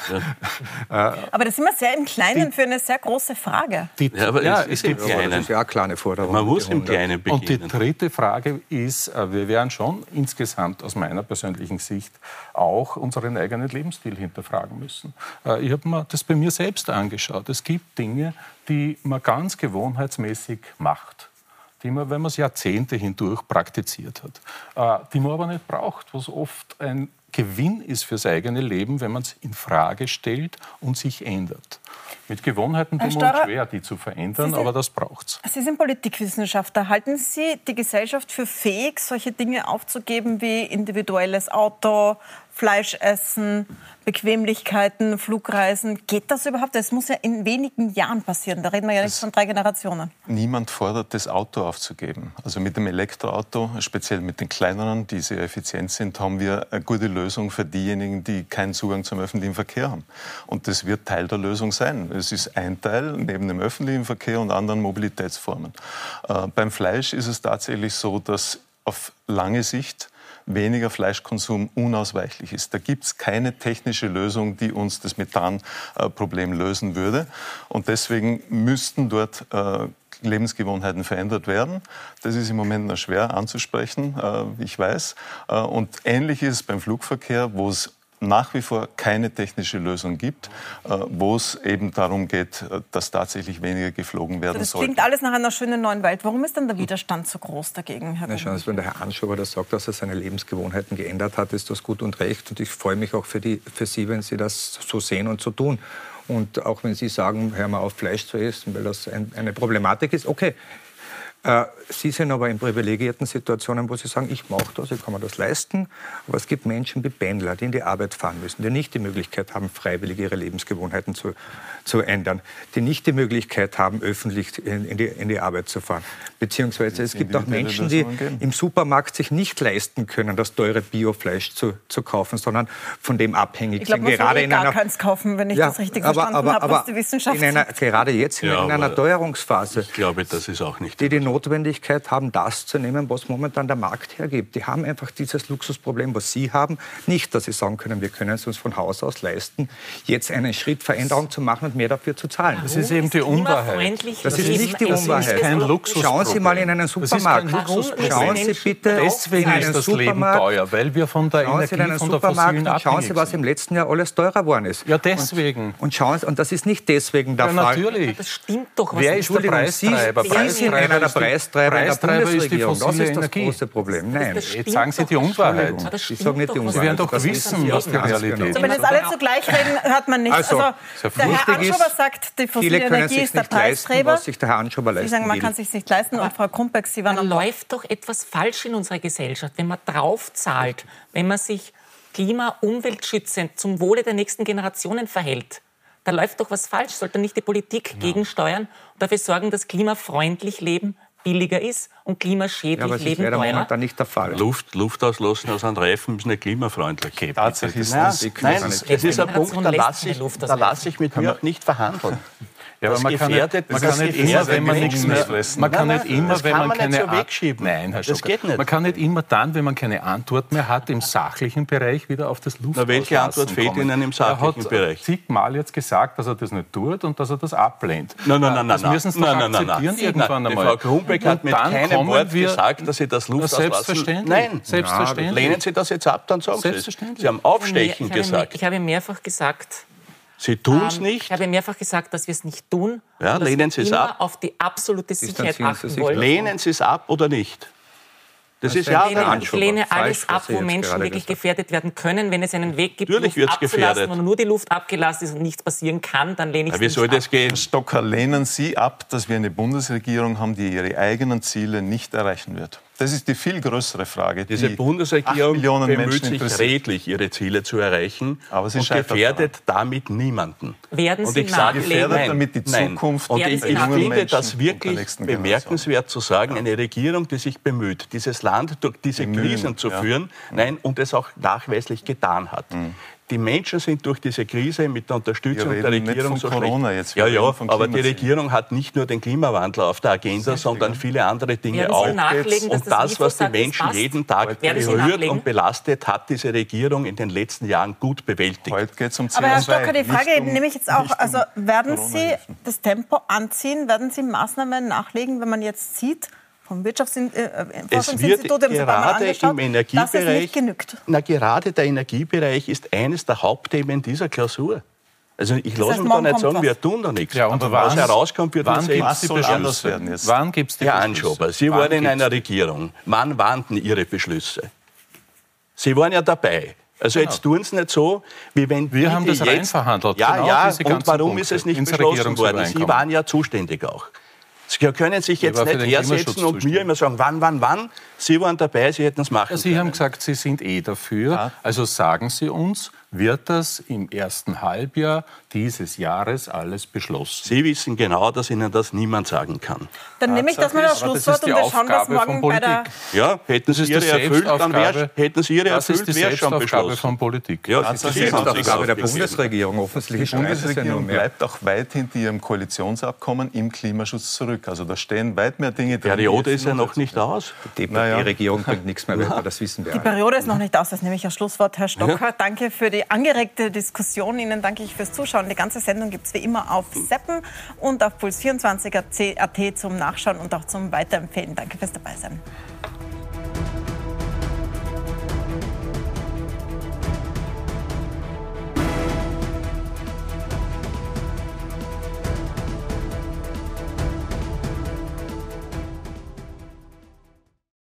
Speaker 1: ja. aber das ist immer sehr im Kleinen die, für eine sehr große Frage.
Speaker 11: Die, ja, aber ja, es, es gibt
Speaker 13: kleinen. Das ist ja eine kleine Forderung.
Speaker 11: Man muss im Kleinen beginnen.
Speaker 12: Und die dritte Frage ist, äh, wir werden schon insgesamt aus meiner persönlichen Sicht auch unseren eigenen Lebensstil hinterfragen müssen. Äh, ich habe mir das bei mir selbst angeschaut. Es gibt Dinge, die man ganz gewohnheitsmäßig macht die man, wenn man es Jahrzehnte hindurch praktiziert hat, äh, die man aber nicht braucht, was oft ein Gewinn ist fürs eigene Leben, wenn man es in Frage stellt und sich ändert. Mit Gewohnheiten tun wir uns schwer, die zu verändern, sind, aber das braucht
Speaker 1: es. Sie sind Politikwissenschaftler. Halten Sie die Gesellschaft für fähig, solche Dinge aufzugeben wie individuelles Auto, Fleisch essen, Bequemlichkeiten, Flugreisen. Geht das überhaupt? Das muss ja in wenigen Jahren passieren. Da reden wir ja nicht von drei Generationen.
Speaker 3: Niemand fordert, das Auto aufzugeben. Also mit dem Elektroauto, speziell mit den kleineren, die sehr effizient sind, haben wir eine gute Lösung für diejenigen, die keinen Zugang zum öffentlichen Verkehr haben. Und das wird Teil der Lösung sein. Es ist ein Teil neben dem öffentlichen Verkehr und anderen Mobilitätsformen. Äh, beim Fleisch ist es tatsächlich so, dass auf lange Sicht weniger Fleischkonsum unausweichlich ist. Da gibt es keine technische Lösung, die uns das Methanproblem lösen würde. Und deswegen müssten dort äh, Lebensgewohnheiten verändert werden. Das ist im Moment noch schwer anzusprechen, äh, ich weiß. Äh, und ähnlich ist es beim Flugverkehr, wo es nach wie vor keine technische Lösung gibt, äh, wo es eben darum geht, äh, dass tatsächlich weniger geflogen werden
Speaker 1: also soll. Das klingt alles nach einer schönen neuen Welt. Warum ist dann der Widerstand so groß dagegen,
Speaker 13: Herr Na, schauen Sie, Wenn der Herr Anschober das sagt, dass er seine Lebensgewohnheiten geändert hat, ist das gut und recht. Und ich freue mich auch für, die, für Sie, wenn Sie das so sehen und so tun. Und auch wenn Sie sagen, hör mal auf, Fleisch zu essen, weil das ein, eine Problematik ist, okay, Sie sind aber in privilegierten Situationen, wo Sie sagen, ich mache das, ich kann mir das leisten. Aber es gibt Menschen wie Pendler, die in die Arbeit fahren müssen, die nicht die Möglichkeit haben, freiwillig ihre Lebensgewohnheiten zu, zu ändern, die nicht die Möglichkeit haben, öffentlich in, in, die, in die Arbeit zu fahren. Beziehungsweise es gibt auch Menschen, die im Supermarkt sich nicht leisten können, das teure Biofleisch zu, zu kaufen, sondern von dem abhängig
Speaker 1: ich glaub, sind. Gerade in gar einer, keins kaufen, wenn ich ja, das richtig aber, verstanden aber, habe, was die Wissenschaft
Speaker 13: in einer, Gerade jetzt in, ja, in einer Teuerungsphase.
Speaker 11: Ich glaube, das ist auch nicht.
Speaker 13: Die die Notwendigkeit haben, das zu nehmen, was momentan der Markt hergibt. Die haben einfach dieses Luxusproblem, was Sie haben. Nicht, dass Sie sagen können, wir können es uns von Haus aus leisten, jetzt einen Schritt Veränderung zu machen und mehr dafür zu zahlen.
Speaker 12: Das ist eben die Unwahrheit.
Speaker 13: Das ist nicht die Unwahrheit. Das
Speaker 12: ist kein Luxusproblem.
Speaker 13: Schauen Sie mal in einen Supermarkt.
Speaker 12: Schauen Sie bitte Deswegen in ist das Leben teuer, weil wir von der
Speaker 13: schauen
Speaker 12: Energie,
Speaker 13: von der und Schauen Sie, was im letzten Jahr alles teurer geworden ist.
Speaker 12: Ja, deswegen.
Speaker 13: Und, und schauen Sie, und das ist nicht deswegen der
Speaker 12: ja,
Speaker 13: Fall.
Speaker 12: natürlich.
Speaker 1: Das stimmt doch.
Speaker 12: Was Wer ist der Preistreiber?
Speaker 13: Sie, Sie sind einer der Preistreiber in der Bundesregierung. Das ist das große Problem. Nein.
Speaker 12: Jetzt sagen Sie die Unwahrheit.
Speaker 13: Ich sage nicht die Unwahrheit.
Speaker 12: Sie werden doch wissen, was die Realität ist.
Speaker 1: Wenn jetzt alle zugleich reden, hört man nichts.
Speaker 13: Also,
Speaker 1: also der Herr Anschober sagt, die fossile Energie ist der Preisträber.
Speaker 13: Was sich der Herr Anschober leisten
Speaker 1: Sie sagen, man kann es sich nicht leisten. Und Frau Krumbeck, Sie waren
Speaker 2: Da läuft doch etwas falsch in unserer Gesellschaft, wenn man draufzahlt, wenn man sich klima- umweltschützend zum Wohle der nächsten Generationen verhält. Da läuft doch was falsch. Sollte nicht die Politik ja. gegensteuern und dafür sorgen, dass klimafreundlich Leben billiger ist und klimaschädlich ja, leben
Speaker 13: teurer. momentan nicht der Fall.
Speaker 11: Luft, Luft auslassen aus einem Reifen ist nicht klimafreundlich.
Speaker 12: Tatsächlich ist
Speaker 11: das. Nein, es ist ein Punkt, da lasse ich, da lasse ich mit mir auch nicht verhandeln.
Speaker 12: Ja, aber
Speaker 11: das
Speaker 12: man kann nicht,
Speaker 11: gefährdet,
Speaker 12: man
Speaker 11: das
Speaker 12: kann nicht immer, wenn man nichts mehr,
Speaker 11: Menschen.
Speaker 12: man kann
Speaker 11: Nein,
Speaker 12: nicht immer,
Speaker 11: das
Speaker 12: wenn
Speaker 11: kann
Speaker 12: man
Speaker 11: man nicht
Speaker 12: keine
Speaker 11: so wegschieben.
Speaker 12: Nein, Herr
Speaker 11: Das
Speaker 12: Schocker.
Speaker 11: geht nicht.
Speaker 12: Man kann nicht immer dann, wenn man keine Antwort mehr hat, im sachlichen Bereich wieder auf das Luft
Speaker 11: Na, welche Antwort fehlt Ihnen im sachlichen
Speaker 12: er hat
Speaker 11: Bereich?
Speaker 12: zigmal jetzt gesagt, dass er das nicht tut und dass er das ablehnt.
Speaker 11: Nein, nein, nein,
Speaker 12: das
Speaker 11: nein,
Speaker 12: müssen Sie
Speaker 11: nein, nein,
Speaker 12: akzeptieren
Speaker 11: nein.
Speaker 12: irgendwann einmal.
Speaker 11: Frau Grunbeck hat mit keinem
Speaker 12: kommen
Speaker 11: Wort
Speaker 12: wir-
Speaker 11: gesagt, dass sie das Luft
Speaker 12: selbstverständlich.
Speaker 11: Nein,
Speaker 12: Selbstverständlich.
Speaker 11: Lehnen Sie das jetzt ab, dann sagen Sie es.
Speaker 12: Selbstverständlich.
Speaker 11: Sie haben Aufstechen
Speaker 2: ich habe,
Speaker 11: gesagt.
Speaker 2: Ich habe mehrfach gesagt,
Speaker 11: Sie tun es
Speaker 2: ähm,
Speaker 11: nicht.
Speaker 2: Ich habe mehrfach gesagt, dass wir es nicht tun.
Speaker 11: Ja,
Speaker 2: und dass
Speaker 11: lehnen
Speaker 2: wir
Speaker 11: Sie es
Speaker 2: immer
Speaker 11: ab.
Speaker 2: auf die absolute Sicherheit
Speaker 11: Sie
Speaker 2: achten
Speaker 11: sich
Speaker 2: wollen.
Speaker 11: Lehnen Sie es ab oder nicht? Das
Speaker 2: Ich
Speaker 11: ist ja
Speaker 2: lehne,
Speaker 11: der
Speaker 2: ich lehne alles ab, wo Menschen wirklich gefährdet werden können. Wenn es einen Weg gibt,
Speaker 11: Natürlich
Speaker 2: Luft abzulassen,
Speaker 11: gefährdet.
Speaker 2: wo nur die Luft abgelassen ist und nichts passieren kann, dann lehne ich es
Speaker 11: wie
Speaker 2: nicht
Speaker 11: soll das
Speaker 2: ab.
Speaker 11: gehen?
Speaker 3: Herr Stocker, lehnen Sie ab, dass wir eine Bundesregierung haben, die ihre eigenen Ziele nicht erreichen wird? Das ist die viel größere Frage.
Speaker 11: Diese
Speaker 3: die
Speaker 11: Bundesregierung
Speaker 3: Millionen
Speaker 11: bemüht
Speaker 3: Menschen
Speaker 11: sich redlich, ihre Ziele zu erreichen
Speaker 3: Aber sie
Speaker 11: und gefährdet damit niemanden.
Speaker 2: Werden
Speaker 11: und
Speaker 2: Sie
Speaker 11: ich sage
Speaker 2: nachlegen?
Speaker 3: Gefährdet
Speaker 11: nein,
Speaker 3: damit die
Speaker 11: nein.
Speaker 3: Zukunft
Speaker 11: Und
Speaker 2: Werden
Speaker 11: ich,
Speaker 2: Sie
Speaker 11: ich finde das
Speaker 3: Menschen der
Speaker 11: wirklich bemerkenswert zu sagen, eine Regierung, die sich bemüht, dieses Land durch diese
Speaker 3: Bemühen,
Speaker 11: Krisen zu
Speaker 3: ja.
Speaker 11: führen, nein, und es auch nachweislich getan hat. Die Menschen sind durch diese Krise mit der Unterstützung der Regierung
Speaker 3: von
Speaker 11: so
Speaker 3: Corona
Speaker 11: schlecht.
Speaker 3: jetzt,
Speaker 11: ja, ja, aber die. Regierung hat nicht nur den Klimawandel auf der Agenda, sondern viele andere Dinge
Speaker 2: Werden Sie
Speaker 11: auch. und
Speaker 2: das
Speaker 11: das, was die Menschen
Speaker 2: passt?
Speaker 11: jeden Tag berührt und belastet, hat diese Regierung in den letzten Jahren gut bewältigt.
Speaker 3: Heute geht es um CO2.
Speaker 1: Aber Herr Stocker, die Frage
Speaker 3: um-
Speaker 1: nehme ich jetzt auch, also werden Sie das Tempo anziehen, werden Sie Maßnahmen nachlegen, wenn man jetzt sieht, vom Wirtschaftsforschungsinstitut, haben ein paar Mal
Speaker 11: gerade im
Speaker 1: dass es
Speaker 11: Energiebereich,
Speaker 1: nicht genügt.
Speaker 11: na gerade der Energiebereich ist eines der Hauptthemen dieser Klausur. Also ich lasse mich da nicht sagen,
Speaker 1: was.
Speaker 11: wir tun da nichts.
Speaker 12: Ja, und
Speaker 11: Aber
Speaker 12: wann-
Speaker 11: was herauskommt, wird
Speaker 12: wann gibt's die
Speaker 3: soll anders werden jetzt?
Speaker 12: Wann gibt es die
Speaker 11: Herr? Anschober, Sie
Speaker 12: Wann
Speaker 11: waren in einer? Regierung. Wann waren denn Ihre Beschlüsse? Sie waren ja dabei. Also jetzt tun Sie nicht so, wie wenn
Speaker 12: Wir
Speaker 11: die,
Speaker 12: haben das
Speaker 11: jetzt,
Speaker 12: reinverhandelt,
Speaker 11: Ja,
Speaker 12: genau
Speaker 11: ja.
Speaker 12: diese
Speaker 11: Und warum
Speaker 12: Punkte
Speaker 11: ist es nicht beschlossen worden? Sie waren ja zuständig auch. Sie können sich
Speaker 12: Ich
Speaker 11: jetzt nicht hersetzen und mir immer sagen, wann, wann, wann. Sie waren dabei, Sie hätten es machen
Speaker 12: Ja, Sie haben gesagt, Sie sind eh dafür. Also sagen Sie uns, wird das im ersten Halbjahr dieses Jahres alles beschlossen?
Speaker 11: Sie wissen genau, dass Ihnen das niemand sagen kann.
Speaker 1: Dann nehme ich das mal als Schlusswort
Speaker 12: die
Speaker 1: und wir schauen, was morgen bei der...
Speaker 11: Ja, hätten
Speaker 12: Das
Speaker 11: Sie
Speaker 12: ist
Speaker 11: Ihre
Speaker 12: die
Speaker 11: erfüllt, dann wär,
Speaker 12: Selbstaufgabe.
Speaker 11: hätten Sie Ihre
Speaker 12: Das
Speaker 11: erfüllt,
Speaker 12: ist die
Speaker 11: wäre schon
Speaker 12: Selbstaufgabe
Speaker 11: beschlossen.
Speaker 12: von Politik.
Speaker 11: Ja,
Speaker 13: Das ist die Selbstaufgabe der. Bundesregierung. Offensichtlich
Speaker 3: Die Bundesregierung bleibt auch weit hinter ihrem Koalitionsabkommen im Klimaschutz zurück. Also da stehen weit mehr Dinge
Speaker 11: Die
Speaker 3: drin. die
Speaker 11: Periode ist ja noch nicht aus.
Speaker 13: Die
Speaker 3: Naja.
Speaker 13: DPD-Regierung bringt nichts mehr das wissen wir
Speaker 1: Die
Speaker 13: alle.
Speaker 1: Periode ist noch nicht aus, das nehme ich als Schlusswort. Herr Stocker, danke für angeregte Diskussion. Ihnen danke ich fürs Zuschauen. Die ganze Sendung gibt es wie immer auf Seppen und auf Puls24.at zum Nachschauen und auch zum Weiterempfehlen. Danke fürs Dabeisein.